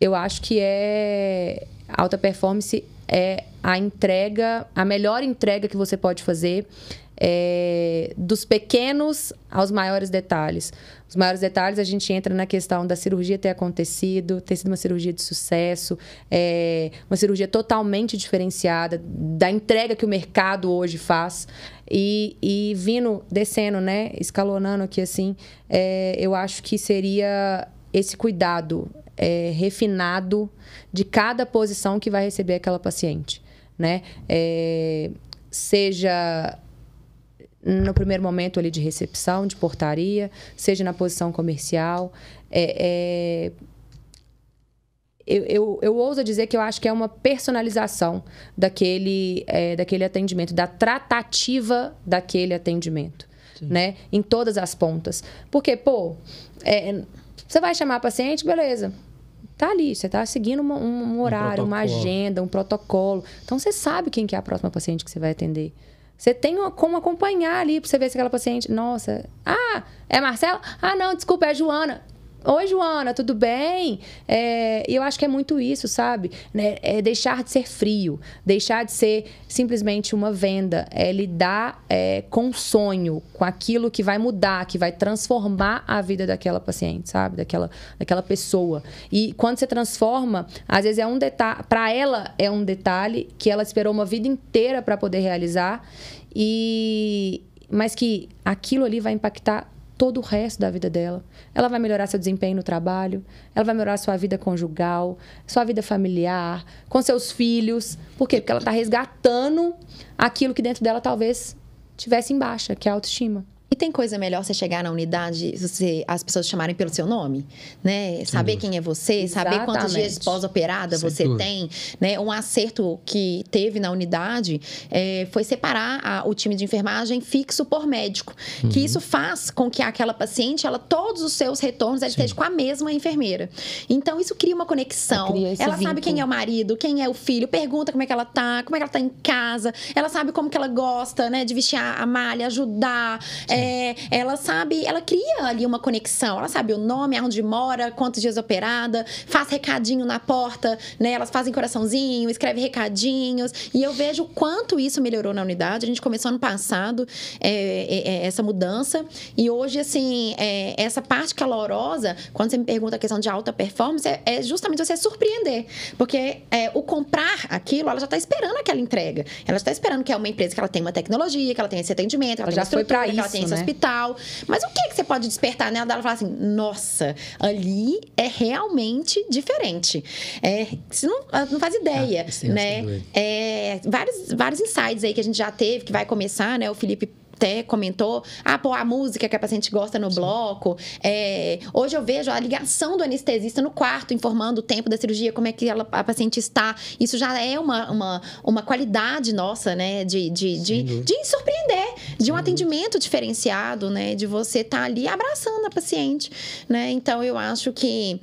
Eu acho que é alta performance é a entrega, a melhor entrega que você pode fazer é, dos pequenos aos maiores detalhes. Os maiores detalhes a gente entra na questão da cirurgia ter acontecido, ter sido uma cirurgia de sucesso, é, uma cirurgia totalmente diferenciada da entrega que o mercado hoje faz. E, e vindo, descendo, né, escalonando aqui assim, é, eu acho que seria esse cuidado é, refinado de cada posição que vai receber aquela paciente, né? É, seja no primeiro momento ali de recepção, de portaria, seja na posição comercial. É, é, eu, eu, eu ouso dizer que eu acho que é uma personalização daquele, é, daquele atendimento, da tratativa daquele atendimento, Sim. né? Em todas as pontas. Porque, pô, é, você vai chamar a paciente, beleza. Tá ali, você tá seguindo uma, um, um, horário, um uma agenda, um protocolo. Então você sabe quem que é a próxima paciente que você vai atender. Você tem como acompanhar ali para você ver se aquela paciente. Nossa, ah, é Marcela? Ah, não, desculpa, é a Joana. Oi, Joana, tudo bem? É, eu acho que é muito isso, sabe? Né? É deixar de ser frio, deixar de ser simplesmente uma venda, é lidar é, com sonho, com aquilo que vai mudar, que vai transformar a vida daquela paciente, sabe? Daquela, daquela pessoa. E quando você transforma, às vezes é um detalhe, para ela é um detalhe que ela esperou uma vida inteira para poder realizar, e mas que aquilo ali vai impactar todo o resto da vida dela. Ela vai melhorar seu desempenho no trabalho, ela vai melhorar sua vida conjugal, sua vida familiar, com seus filhos. Por quê? Porque ela está resgatando aquilo que dentro dela talvez tivesse em baixa, que é a autoestima. Tem coisa melhor você chegar na unidade, você, as pessoas chamarem pelo seu nome, né? Saber quem é você, saber quantos dias Exatamente. pós-operada você dúvida. tem, né? Um acerto que teve na unidade é, foi separar a- o time de enfermagem fixo por médico, Uhum. que isso faz com que aquela paciente, ela todos os seus retornos, ela esteja com a mesma enfermeira. Então isso cria uma conexão. Cria ela sabe quem é o marido, quem é o filho, pergunta como é que ela tá, como é que ela tá em casa, ela sabe como que ela gosta, né, de vestir a, a malha, ajudar. É, ela sabe, ela cria ali uma conexão. Ela sabe o nome, aonde mora, quantos dias operada, faz recadinho na porta, né? Elas fazem coraçãozinho, escreve recadinhos. E eu vejo o quanto isso melhorou na unidade. A gente começou ano passado é, é, é, essa mudança. E hoje, assim, é, essa parte calorosa, quando você me pergunta a questão de alta performance, é, é justamente você surpreender. Porque é, o comprar aquilo, ela já está esperando aquela entrega. Ela está esperando que é uma empresa que ela tem uma tecnologia, que ela tem esse atendimento, ela, Ela tem já uma foi estrutura, que ela isso, tem né? Hospital. Mas o que, que você pode despertar nela? Ela falar assim, nossa, ali é realmente diferente. É, você não, não faz ideia, Ah, tem né? doida. É, vários, vários insights aí que a gente já teve, que vai começar, né? O Felipe até comentou, ah, pô, a música que a paciente gosta no bloco. É, hoje eu vejo a ligação do anestesista no quarto, informando o tempo da cirurgia, como é que ela, a paciente está. Isso já é uma, uma, uma qualidade nossa, né? De, de, de, dúvida. de surpreender, de um atendimento diferenciado, né? De você estar ali abraçando a paciente, né? Então eu acho que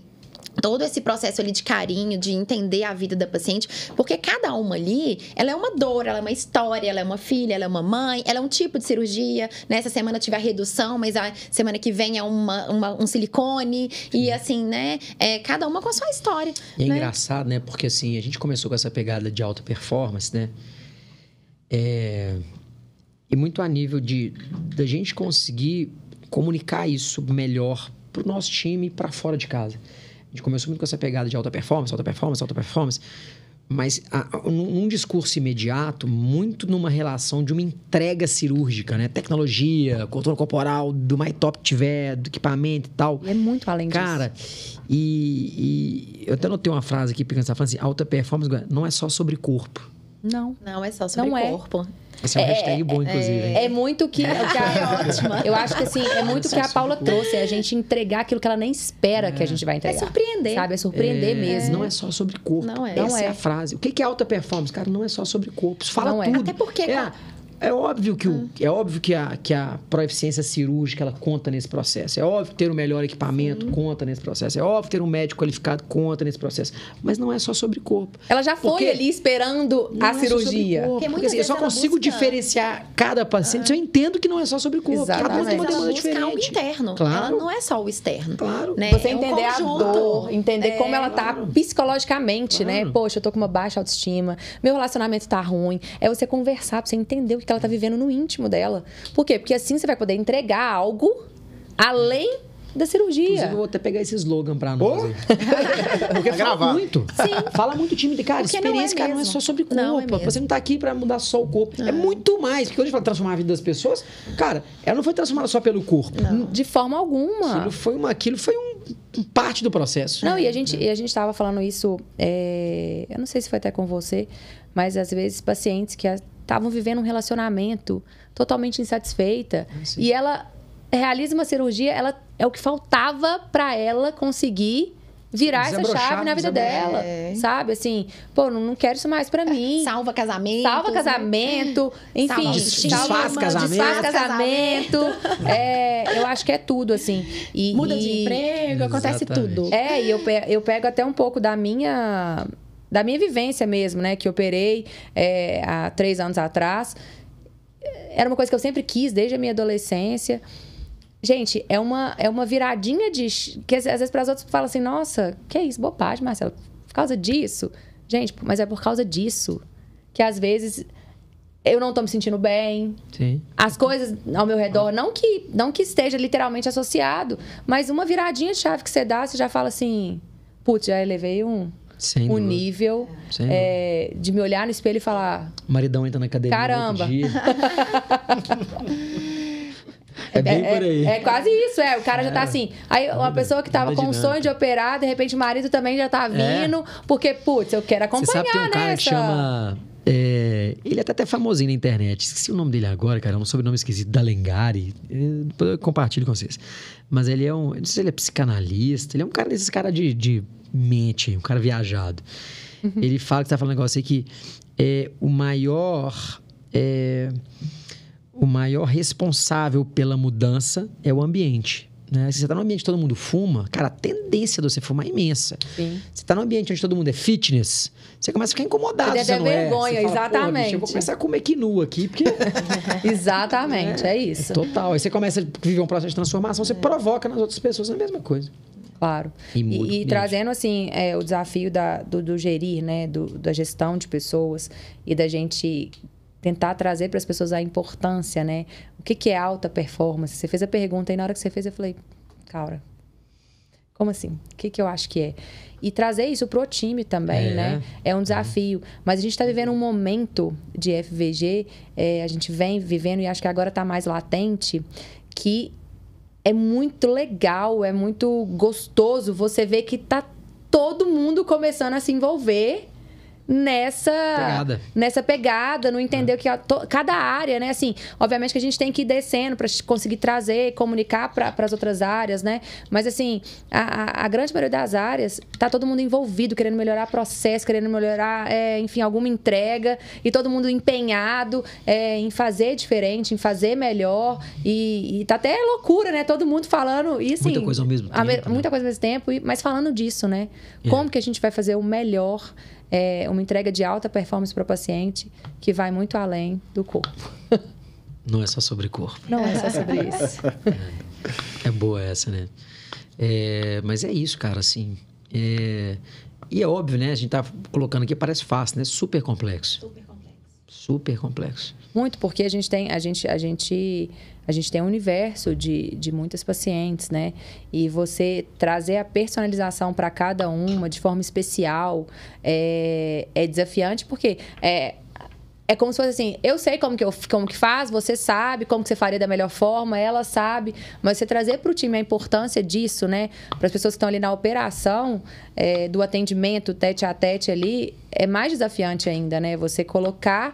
todo esse processo ali de carinho, de entender a vida da paciente, porque cada uma ali, ela é uma dor, ela é uma história, ela é uma filha, ela é uma mãe, ela é um tipo de cirurgia. Nessa semana tive a redução, mas a semana que vem é uma, uma- um silicone e assim, né? É, cada uma com a sua história. E é né? engraçado, né? Porque assim, a gente começou com essa pegada de alta performance, né? É... E muito a nível de da gente conseguir comunicar isso melhor pro nosso time para fora de casa. Gente começou muito com essa pegada de alta performance, alta performance, alta performance. Mas a- a- num, discurso imediato, muito numa relação de uma entrega cirúrgica, né? Tecnologia, controle corporal, do mais top que tiver, do equipamento e tal. É muito além disso. Cara, e, e eu até notei uma frase aqui, porque você tá falando assim, alta performance não é só sobre corpo. Não. Não é só sobre Não é. corpo. Esse é um É, hashtag bom, inclusive. hein? É muito que. o que a- ótima. Eu acho que assim, é muito o que a Paula trouxe. É a gente entregar aquilo que ela nem espera que a gente vai É entregar. surpreender. Sabe? É surpreender É, mesmo. Não é só sobre corpo. Não é. Essa Não é. é. a frase. O que é alta performance? Cara, não é só sobre corpo. Isso fala Não é. tudo. Até porque- É, é óbvio que, o, é óbvio que, a, que a proeficiência cirúrgica ela conta nesse processo. É óbvio que ter o melhor equipamento conta nesse processo. É óbvio que ter um médico qualificado conta nesse processo. Mas não é só sobre corpo. Ela já foi Porque- ali esperando a é cirurgia. corpo. Porque Porque, assim, eu só consigo busca- diferenciar cada paciente se eu entendo que não é só sobre corpo. Cada um Exatamente. tem uma ela demanda busca algo diferente. interno. Claro. Ela não é só o externo. Claro. Né? Você É um entender a conjunto. dor, entender É, como ela tá psicologicamente, né? Claro. Poxa, eu tô com uma baixa autoestima, meu relacionamento tá ruim. É você conversar, pra você entender o que ela tá vivendo no íntimo dela. Por quê? Porque assim você vai poder entregar algo além da cirurgia. Inclusive, eu vou até pegar esse slogan pra nós. Aí. Porque fala gravado. muito. Fala muito time de cara. Porque não é experiência, cara, não é só sobre corpo. Não é. Você não tá aqui pra mudar só o corpo. É muito mais. Porque quando a gente fala transformar a vida das pessoas, cara, ela não foi transformada só pelo corpo. De forma alguma. Aquilo foi, uma, aquilo foi um, um parte do processo. Não, e a gente, e a gente tava falando isso, é, eu não sei se foi até com você, mas às vezes pacientes que estavam vivendo um relacionamento totalmente insatisfeita sim. e ela realiza uma cirurgia, ela é o que faltava pra ela conseguir virar essa chave na vida dela, É. sabe? Assim, pô, não, não quero isso mais pra mim. Salva casamento. Salva casamento, enfim, Salva desfaz casamento. desfaz casamento. É, eu acho que é tudo, assim. E, Muda e- de emprego, acontece Exatamente. tudo. é, e eu, eu pego até um pouco da minha da minha vivência mesmo, né? Que operei é, há três anos atrás. Era uma coisa que eu sempre quis desde a minha adolescência. Gente, é uma, é uma viradinha de. Que às vezes para as outras falam assim: nossa, que isso, bobagem, Marcelo. Por causa disso. Gente, mas é por causa disso. Que às vezes eu não tô me sentindo bem, Sim. as coisas ao meu redor, não que, não que esteja literalmente associado, mas uma viradinha de chave que você dá, você já fala assim, putz, já elevei um, Sem um dúvida. nível é, de me olhar no espelho e falar, O maridão entra na cadeira Caramba. é bem por aí. É, é quase isso, é. O cara já tá assim. Aí uma pessoa que tava com o sonho de operar, de repente o marido também já tá vindo, porque, putz, eu quero Você acompanhar sabe que tem um cara nessa. que chama É, ele é até, até famosinho na internet. Esqueci o nome dele agora, cara. É um sobrenome esquisito, Dalengari. É, depois eu compartilho com vocês. Mas ele é um. Não sei se ele é psicanalista. Ele é um cara desses cara de, de mente, um cara viajado. Ele fala que tá falando um negócio aí que é, o maior. É, o maior responsável pela mudança é o ambiente. Né? Se você está num ambiente que todo mundo fuma, cara, a tendência de você fumar é imensa. Sim. Você está num ambiente onde todo mundo é fitness, você começa a ficar incomodado. Você Você, não ter é. vergonha, Você fala, "Pô, exatamente." bicho, eu vou começar a comer quinu aqui, porque. Exatamente, é, isso. Total. Aí você começa a viver um processo de transformação, você provoca nas outras pessoas a mesma coisa. Claro. E E, muda e ambiente. trazendo, assim, é, o desafio da, do, do gerir, né? Do, da gestão de pessoas e da gente tentar trazer para as pessoas a importância, né? O que, que é alta performance? Você fez a pergunta e na hora que você fez eu falei, Caura, como assim? O que, que eu acho que é? E trazer isso pro time também, É. né? É um desafio. Mas a gente está vivendo um momento de FVG, é, a gente vem vivendo e acho que agora está mais latente, que é muito legal, é muito gostoso você ver que tá todo mundo começando a se envolver nessa Pegada. nessa pegada, não entender o que a to- cada área, né? Assim, obviamente que a gente tem que ir descendo para conseguir trazer, comunicar para as outras áreas, né? Mas assim, a, a- grande maioria das áreas tá todo mundo envolvido, querendo melhorar processo, querendo melhorar, é, enfim, alguma entrega e todo mundo empenhado é, em fazer diferente, em fazer melhor e, e tá até loucura, né? Todo mundo falando e assim, Muita coisa ao mesmo me- tempo, né? muita coisa ao mesmo tempo, e- mas falando disso, né? É. Como que a gente vai fazer o melhor, é, uma entrega de alta performance para o paciente que vai muito além do corpo. Não é só sobre corpo. Não é só sobre isso. É boa essa, né? É, mas é isso, cara, assim. é- E é óbvio, né? A gente tá colocando aqui, parece fácil, né? Super complexo. Super complexo. Super complexo. Muito, porque a gente tem, a gente, a gente, a gente tem um universo de, de muitas pacientes, né? E você trazer a personalização para cada uma de forma especial é, é desafiante, porque é, é como se fosse assim, eu sei como que, eu, como que faz, você sabe como que você faria da melhor forma, ela sabe, mas você trazer para o time a importância disso, né? Para as pessoas que estão ali na operação, é, do atendimento tete a tete ali, é mais desafiante ainda, né? Você colocar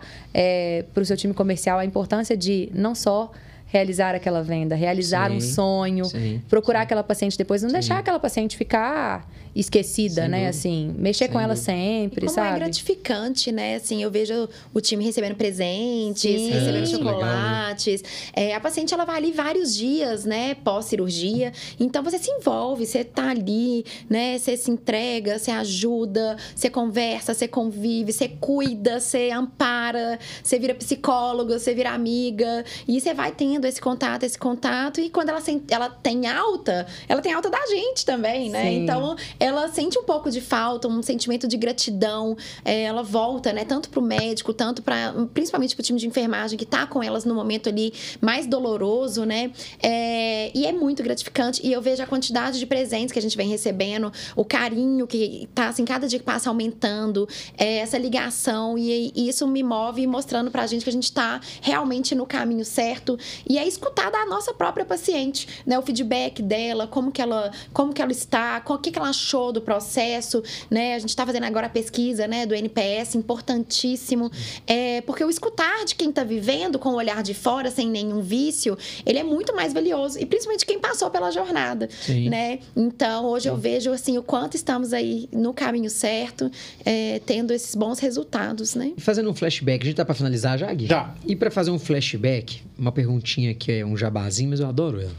para o seu time comercial a importância de não só realizar aquela venda, realizar Sim, um sonho, sim, procurar aquela paciente depois, não deixar aquela paciente ficar esquecida, Sem né? dúvida. Assim, mexer Sem com ela sempre, E como sabe? é gratificante, né? Assim, eu vejo o time recebendo presentes, Sim. recebendo É, isso é legal, né? chocolates. É, a paciente, ela vai ali vários dias, né? Pós-cirurgia. Então, você se envolve, você tá ali, né? Você se entrega, você ajuda, você conversa, você convive, você cuida, você ampara, você vira psicólogo, você vira amiga. E você vai tendo esse contato, esse contato. E quando ela, ela tem alta, ela tem alta da gente também, né? Sim. Então, ela sente um pouco de falta, um sentimento de gratidão. É, ela volta, né? Tanto pro médico, tanto para, principalmente pro time de enfermagem que tá com elas no momento ali mais doloroso, né? É, e é muito gratificante. E eu vejo a quantidade de presentes que a gente vem recebendo, o carinho que tá assim, cada dia que passa aumentando, é, essa ligação. E, e isso me move mostrando pra gente que a gente tá realmente no caminho certo. E é escutar da nossa própria paciente, né? O feedback dela, como que ela, como que ela está, o que, que ela achou do processo, né? A gente está fazendo agora a pesquisa, né, do NPS, importantíssimo, é, porque o escutar de quem está vivendo com o olhar de fora, sem nenhum vício, ele é muito mais valioso e principalmente quem passou pela jornada, Sim. né? Então hoje eu vejo assim o quanto estamos aí no caminho certo, é, tendo esses bons resultados, né? E fazendo um flashback, a gente tá pra finalizar já, Gui? Já. E pra fazer um flashback, uma perguntinha que é um jabazinho, mas eu adoro ela.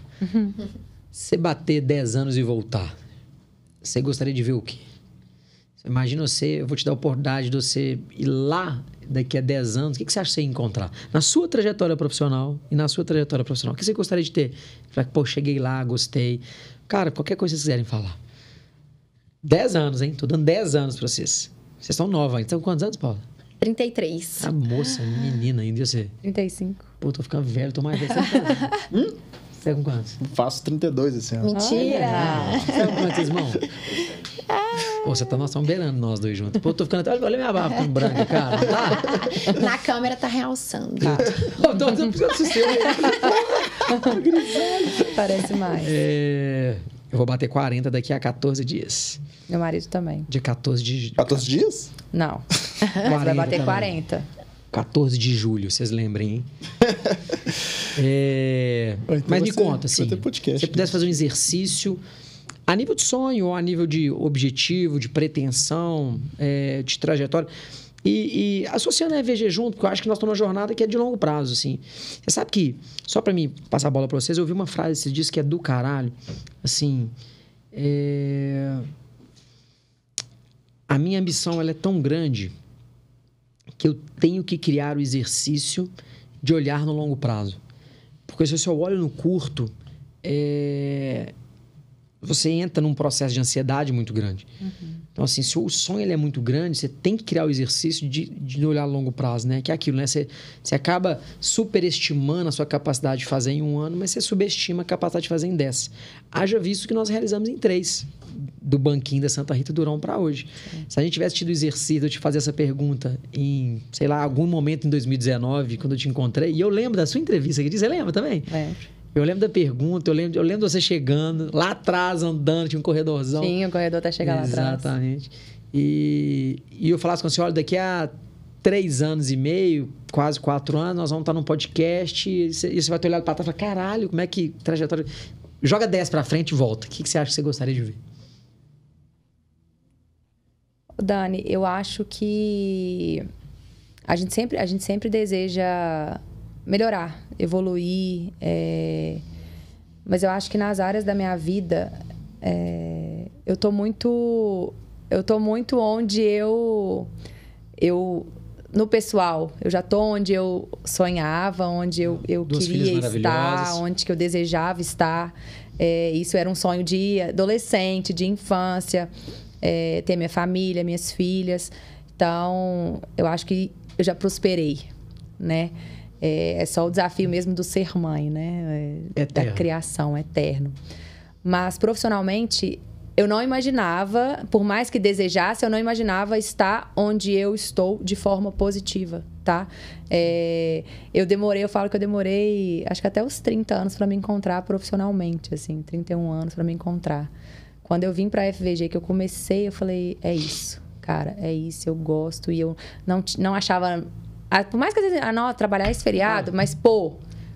Você bater 10 anos e voltar, você gostaria de ver o quê? Imagina você, eu vou te dar a oportunidade de você ir lá daqui a 10 anos, o que que você acha que você ia encontrar? Na sua trajetória profissional e na sua trajetória profissional, o que você gostaria de ter? Falar, pô, cheguei lá, gostei. Cara, qualquer coisa que vocês quiserem falar. 10 anos, hein? Tô dando 10 anos pra vocês. Vocês estão novos ainda. Estão com quantos anos, Paula? 33. Tá moça, menina ainda. E você? 35. Pô, tô ficando velho, tô mais velho. Tá? Hum? Você tá com quantos? Faço 32 esse ano. Mentira! Você tá com quantos, irmão? Pô, você tá, nós estamos beirando nós dois juntos. Pô, tô ficando até. Olha minha barba ficando branca, cara. Tá? Na câmera tá realçando. Ô, tô, tô precisando do seu aí. Parece mais. É, Eu vou bater 40 daqui a 14 dias. Meu marido também. Dia 14 de... 14 dias? Não. Você vai 40 bater também. 40. 14 de julho, vocês lembrem, hein? É, Então Mas me você- conta, você assim, podcast, se você pudesse fazer um exercício a nível de sonho, ou a nível de objetivo, de pretensão, é, de trajetória, e, e associando a EVG junto, porque eu acho que nós estamos numa jornada que é de longo prazo, assim. Você sabe que, só para mim passar a bola para vocês, eu ouvi uma frase esses dias que é do caralho, assim, é... a minha ambição ela é tão grande que eu tenho que criar o exercício de olhar no longo prazo. Porque se eu só olho no curto, é, você entra num processo de ansiedade muito grande. Então, assim, se o sonho ele é muito grande, você tem que criar o exercício de, de olhar a longo prazo, né? Que é aquilo, né? Você, você acaba superestimando a sua capacidade de fazer em um ano, mas você subestima a capacidade de fazer em dez. Haja visto que nós realizamos em três, do banquinho da Santa Rita Durão para hoje. Se a gente tivesse tido o exercício de fazer essa pergunta em, sei lá, algum momento em 2019, quando eu te encontrei, e eu lembro da sua entrevista que você lembra também? Lembro. Eu lembro da pergunta, eu lembro, eu lembro de você chegando, lá atrás, andando, tinha um corredorzão. Sim, o corredor até chegar lá atrás. Exatamente. E, e eu falasse com você, olha, daqui a três anos e meio, quase quatro anos, nós vamos estar num podcast e você, e você vai ter olhado para trás e falar, caralho, como é que trajetória... Joga 10 para frente e volta. O que, que você acha que você gostaria de ver? Dani, eu acho que a gente sempre, a gente sempre deseja melhorar, evoluir, é, mas eu acho que nas áreas da minha vida é, eu tô muito, eu tô muito onde eu, eu no pessoal, eu já tô onde eu sonhava, onde eu, eu Duas queria estar, onde que eu desejava estar. É, isso era um sonho de adolescente, de infância, é, ter minha família, minhas filhas. Então, eu acho que eu já prosperei, né? É, é só o desafio mesmo do ser mãe, né? É, da Eterno. criação, eterno. Mas profissionalmente, eu não imaginava, por mais que desejasse, eu não imaginava estar onde eu estou de forma positiva, tá? É, eu demorei, eu falo que eu demorei, acho que até os 30 anos para me encontrar profissionalmente, assim, 31 anos para me encontrar. Quando eu vim para a FVG, que eu comecei, eu falei, é isso, cara, é isso, eu gosto. E eu não, não achava. Por mais que eu dizia, ah, não, trabalhar esse feriado, mas, pô,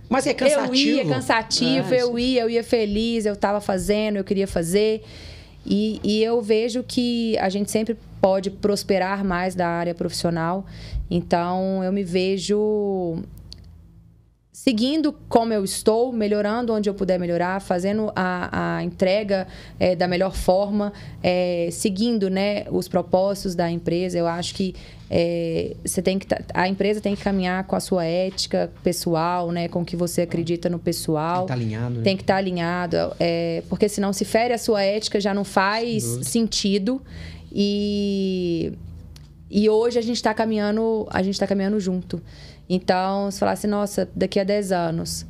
Mas é cansativo. eu ia cansativo, É, eu ia, eu ia feliz, eu tava fazendo, eu queria fazer. E, e eu vejo que a gente sempre pode prosperar mais da área profissional. Então, eu me vejo seguindo como eu estou, melhorando onde eu puder melhorar, fazendo a, a entrega eh, da melhor forma, eh, seguindo né, os propósitos da empresa. Eu acho que eh, você tem que tá- a empresa tem que caminhar com a sua ética pessoal, né, com o que você acredita no pessoal. Tá alinhado, né? Tem que estar alinhado, é, porque senão se fere a sua ética já não faz sentido. E, e hoje a gente está caminhando, a gente tá caminhando junto. Então, se falasse, nossa, daqui a 10 anos,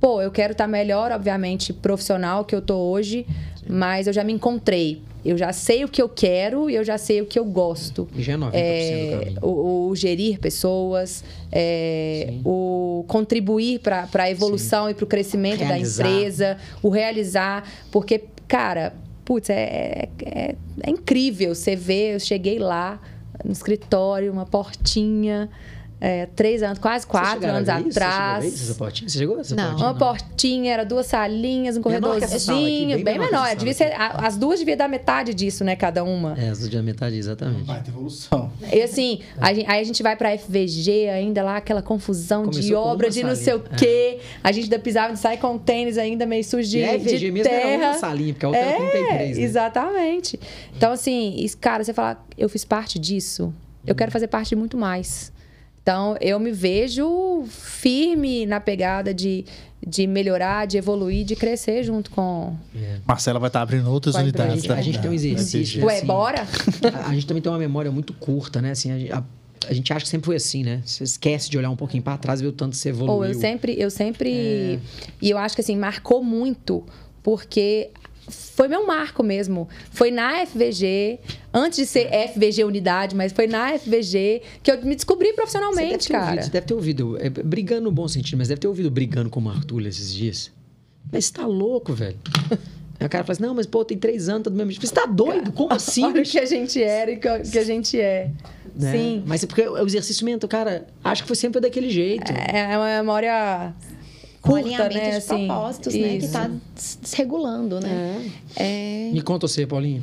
pô, eu quero estar melhor, obviamente, profissional que eu tô hoje, mas eu já me encontrei. Eu já sei o que eu quero e eu já sei o que eu gosto. E já é 90% do É, caminho. o, o gerir pessoas, é, Sim. o contribuir para a evolução e para o crescimento Realizar. da empresa, o realizar. Porque, cara, putz, é, é, é incrível você ver. Eu cheguei lá no escritório, uma portinha, é, três anos, quase quatro anos a ver isso? Você chegou atrás. portinha? Você chegou essa Não. portinha? Uma portinha, era duas salinhas, um aqui, corredorzinho, bem bem, menor Devia ser, a- as duas deviam dar metade disso, né, cada uma. É, as de metade, exatamente. Vai ter evolução. E assim, a gen- aí a gente vai pra FVG ainda lá, aquela confusão de Começou com obra, de não sei o salinha, quê. A gente ainda pisava, sai com tênis ainda meio sujo de, e a EVG de mesmo era terra. uma salinha, porque a outra era 33, né? Exatamente. Então, assim, isso- cara, você fala, eu fiz parte disso, eu quero fazer parte de muito mais. Então, eu me vejo firme na pegada de, de melhorar, de evoluir, de crescer junto com. Marcela vai estar abrindo outras abrir. unidades. A da- gente tem um exercício. Ué, assim, bora? A, a gente também tem uma memória muito curta, né? Assim, a, gente- a- a gente acha que sempre foi assim, né? Você esquece de olhar um pouquinho pra trás e ver o tanto que você evoluiu. Ou eu sempre, eu sempre. É. E eu acho que assim, marcou muito, porque foi meu marco mesmo. Foi na FVG, antes de ser FVG Unidade, mas foi na FVG que eu me descobri Você deve profissionalmente, ter ouvido, cara. você deve ter ouvido, é, brigando no bom sentido, mas deve ter ouvido brigando com o Martulha esses dias. Mas você tá louco, velho. Aí o cara fala assim, não, mas pô, tem três anos, tá do mesmo jeito. Você tá doido? Como assim? Olha o que a gente era e o que a gente é. Né? Sim. Mas é porque o exercício mental, cara, acho que foi sempre daquele jeito. É é uma memória curta, alinhamento né? de assim. propósitos, né? Que Isso. tá desregulando, né? É. Me conta você, Paulinho.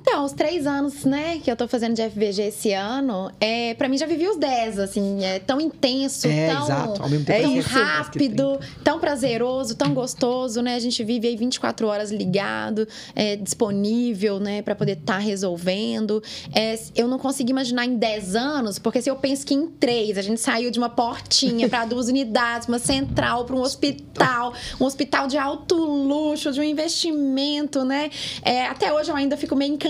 Então, os três anos, né, que eu tô fazendo de FVG esse ano, é, para mim já vivi os dez, assim, é tão intenso, É, tão, exato. Ao mesmo tempo tão é isso. rápido, tão prazeroso, tão gostoso, né? A gente vive aí 24 horas ligado, é, disponível, né, para poder estar resolvendo. É, eu não consigo imaginar em 10 anos, porque se eu penso que em três a gente saiu de uma portinha para duas unidades, uma central para um hospital, um hospital de alto luxo, de um investimento, né? É, até hoje eu ainda fico meio encantada,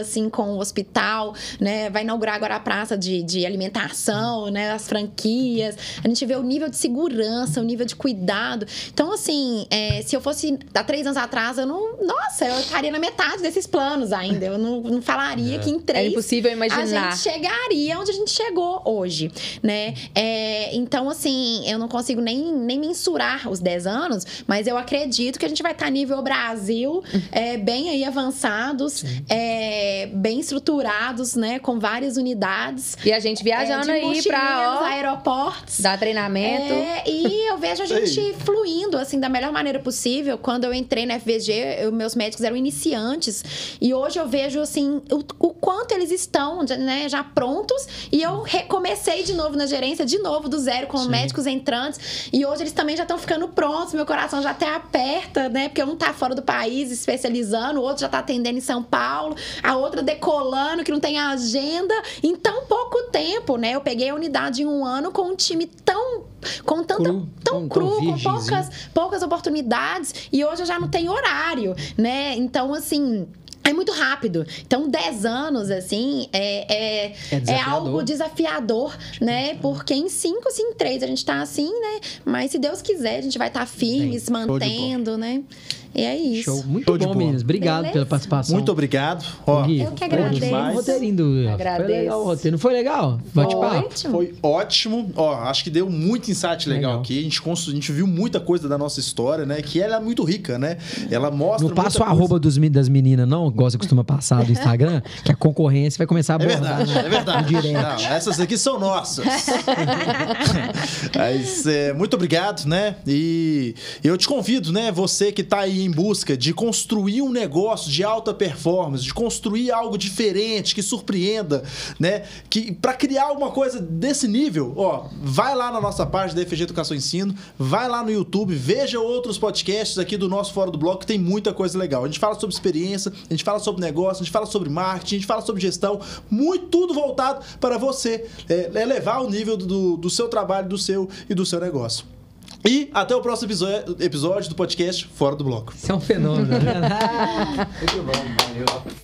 assim, com o hospital, né? Vai inaugurar agora a praça de, de alimentação, né? As franquias. A gente vê o nível de segurança, o nível de cuidado. Então, assim, é, se eu fosse há três anos atrás, eu não... Nossa, eu estaria na metade desses planos ainda. Eu não, não falaria que em três... É impossível imaginar. A gente chegaria onde a gente chegou hoje, né? É, então, assim, eu não consigo nem, nem mensurar os 10 anos, mas eu acredito que a gente vai estar nível Brasil, é, bem aí avançados, é, bem estruturados, né? Com várias unidades. E a gente viajando é, de aí pra mochileiros, ó, aeroportos. dar treinamento. É, e eu vejo a gente fluindo, assim, da melhor maneira possível. Quando eu entrei na FVG, eu- meus médicos eram iniciantes. E hoje eu vejo, assim, o, o quanto eles estão, né, já prontos. E eu recomecei de novo na gerência, de novo do zero, com médicos entrantes. E hoje eles também já estão ficando prontos. Meu coração já até aperta, né? Porque um tá fora do país especializando, o outro já tá atendendo em São Paulo, a outra decolando, que não tem agenda. Em tão pouco tempo, né? Eu peguei a unidade em um ano com um time tão. Com tanta, Cru, tão tão- cru, tão com poucas, poucas oportunidades. E hoje eu já não tenho horário, né? Então, assim. É muito rápido. Então, 10 anos, assim, é, é, É é, algo desafiador, né? Porque em 5, se em 3 a gente tá assim, né? Mas se Deus quiser, a gente vai estar firme, se show de bola. mantendo, né? E é isso. Show. Muito bom, meninas. Obrigado Beleza? pela participação. Muito obrigado. Ó, Gui, Eu que agradeço. demais. O roteirinho do... Agradeço. Foi legal o roteiro. Não foi legal? Bate-papo. Ótimo. Foi ótimo. Ó, acho que deu muito insight legal, Legal. aqui. A gente, a gente viu muita coisa da nossa história, né? Que ela é muito rica, né? Ela mostra. Não passa o arroba dos, das meninas, não, igual você costuma passar do Instagram, que a concorrência vai começar a É abordar. verdade, né? é verdade. Não, essas aqui são nossas. Mas, é, muito obrigado, né? E eu te convido, né? Você que tá aí em busca de construir um negócio de alta performance, de construir algo diferente, que surpreenda, né? Que para criar alguma coisa desse nível, ó, vai lá na nossa página da FG Educação e Ensino, vai lá no YouTube, veja outros podcasts aqui do nosso Fora do Bloco, que tem muita coisa legal. A gente fala sobre experiência, a gente fala sobre negócio, a gente fala sobre marketing, a gente fala sobre gestão, muito tudo voltado para você é, elevar o nível do, do seu trabalho, do seu e do seu negócio. E até o próximo episódio do podcast Fora do Bloco. Isso é um fenômeno, né? Muito bom, valeu.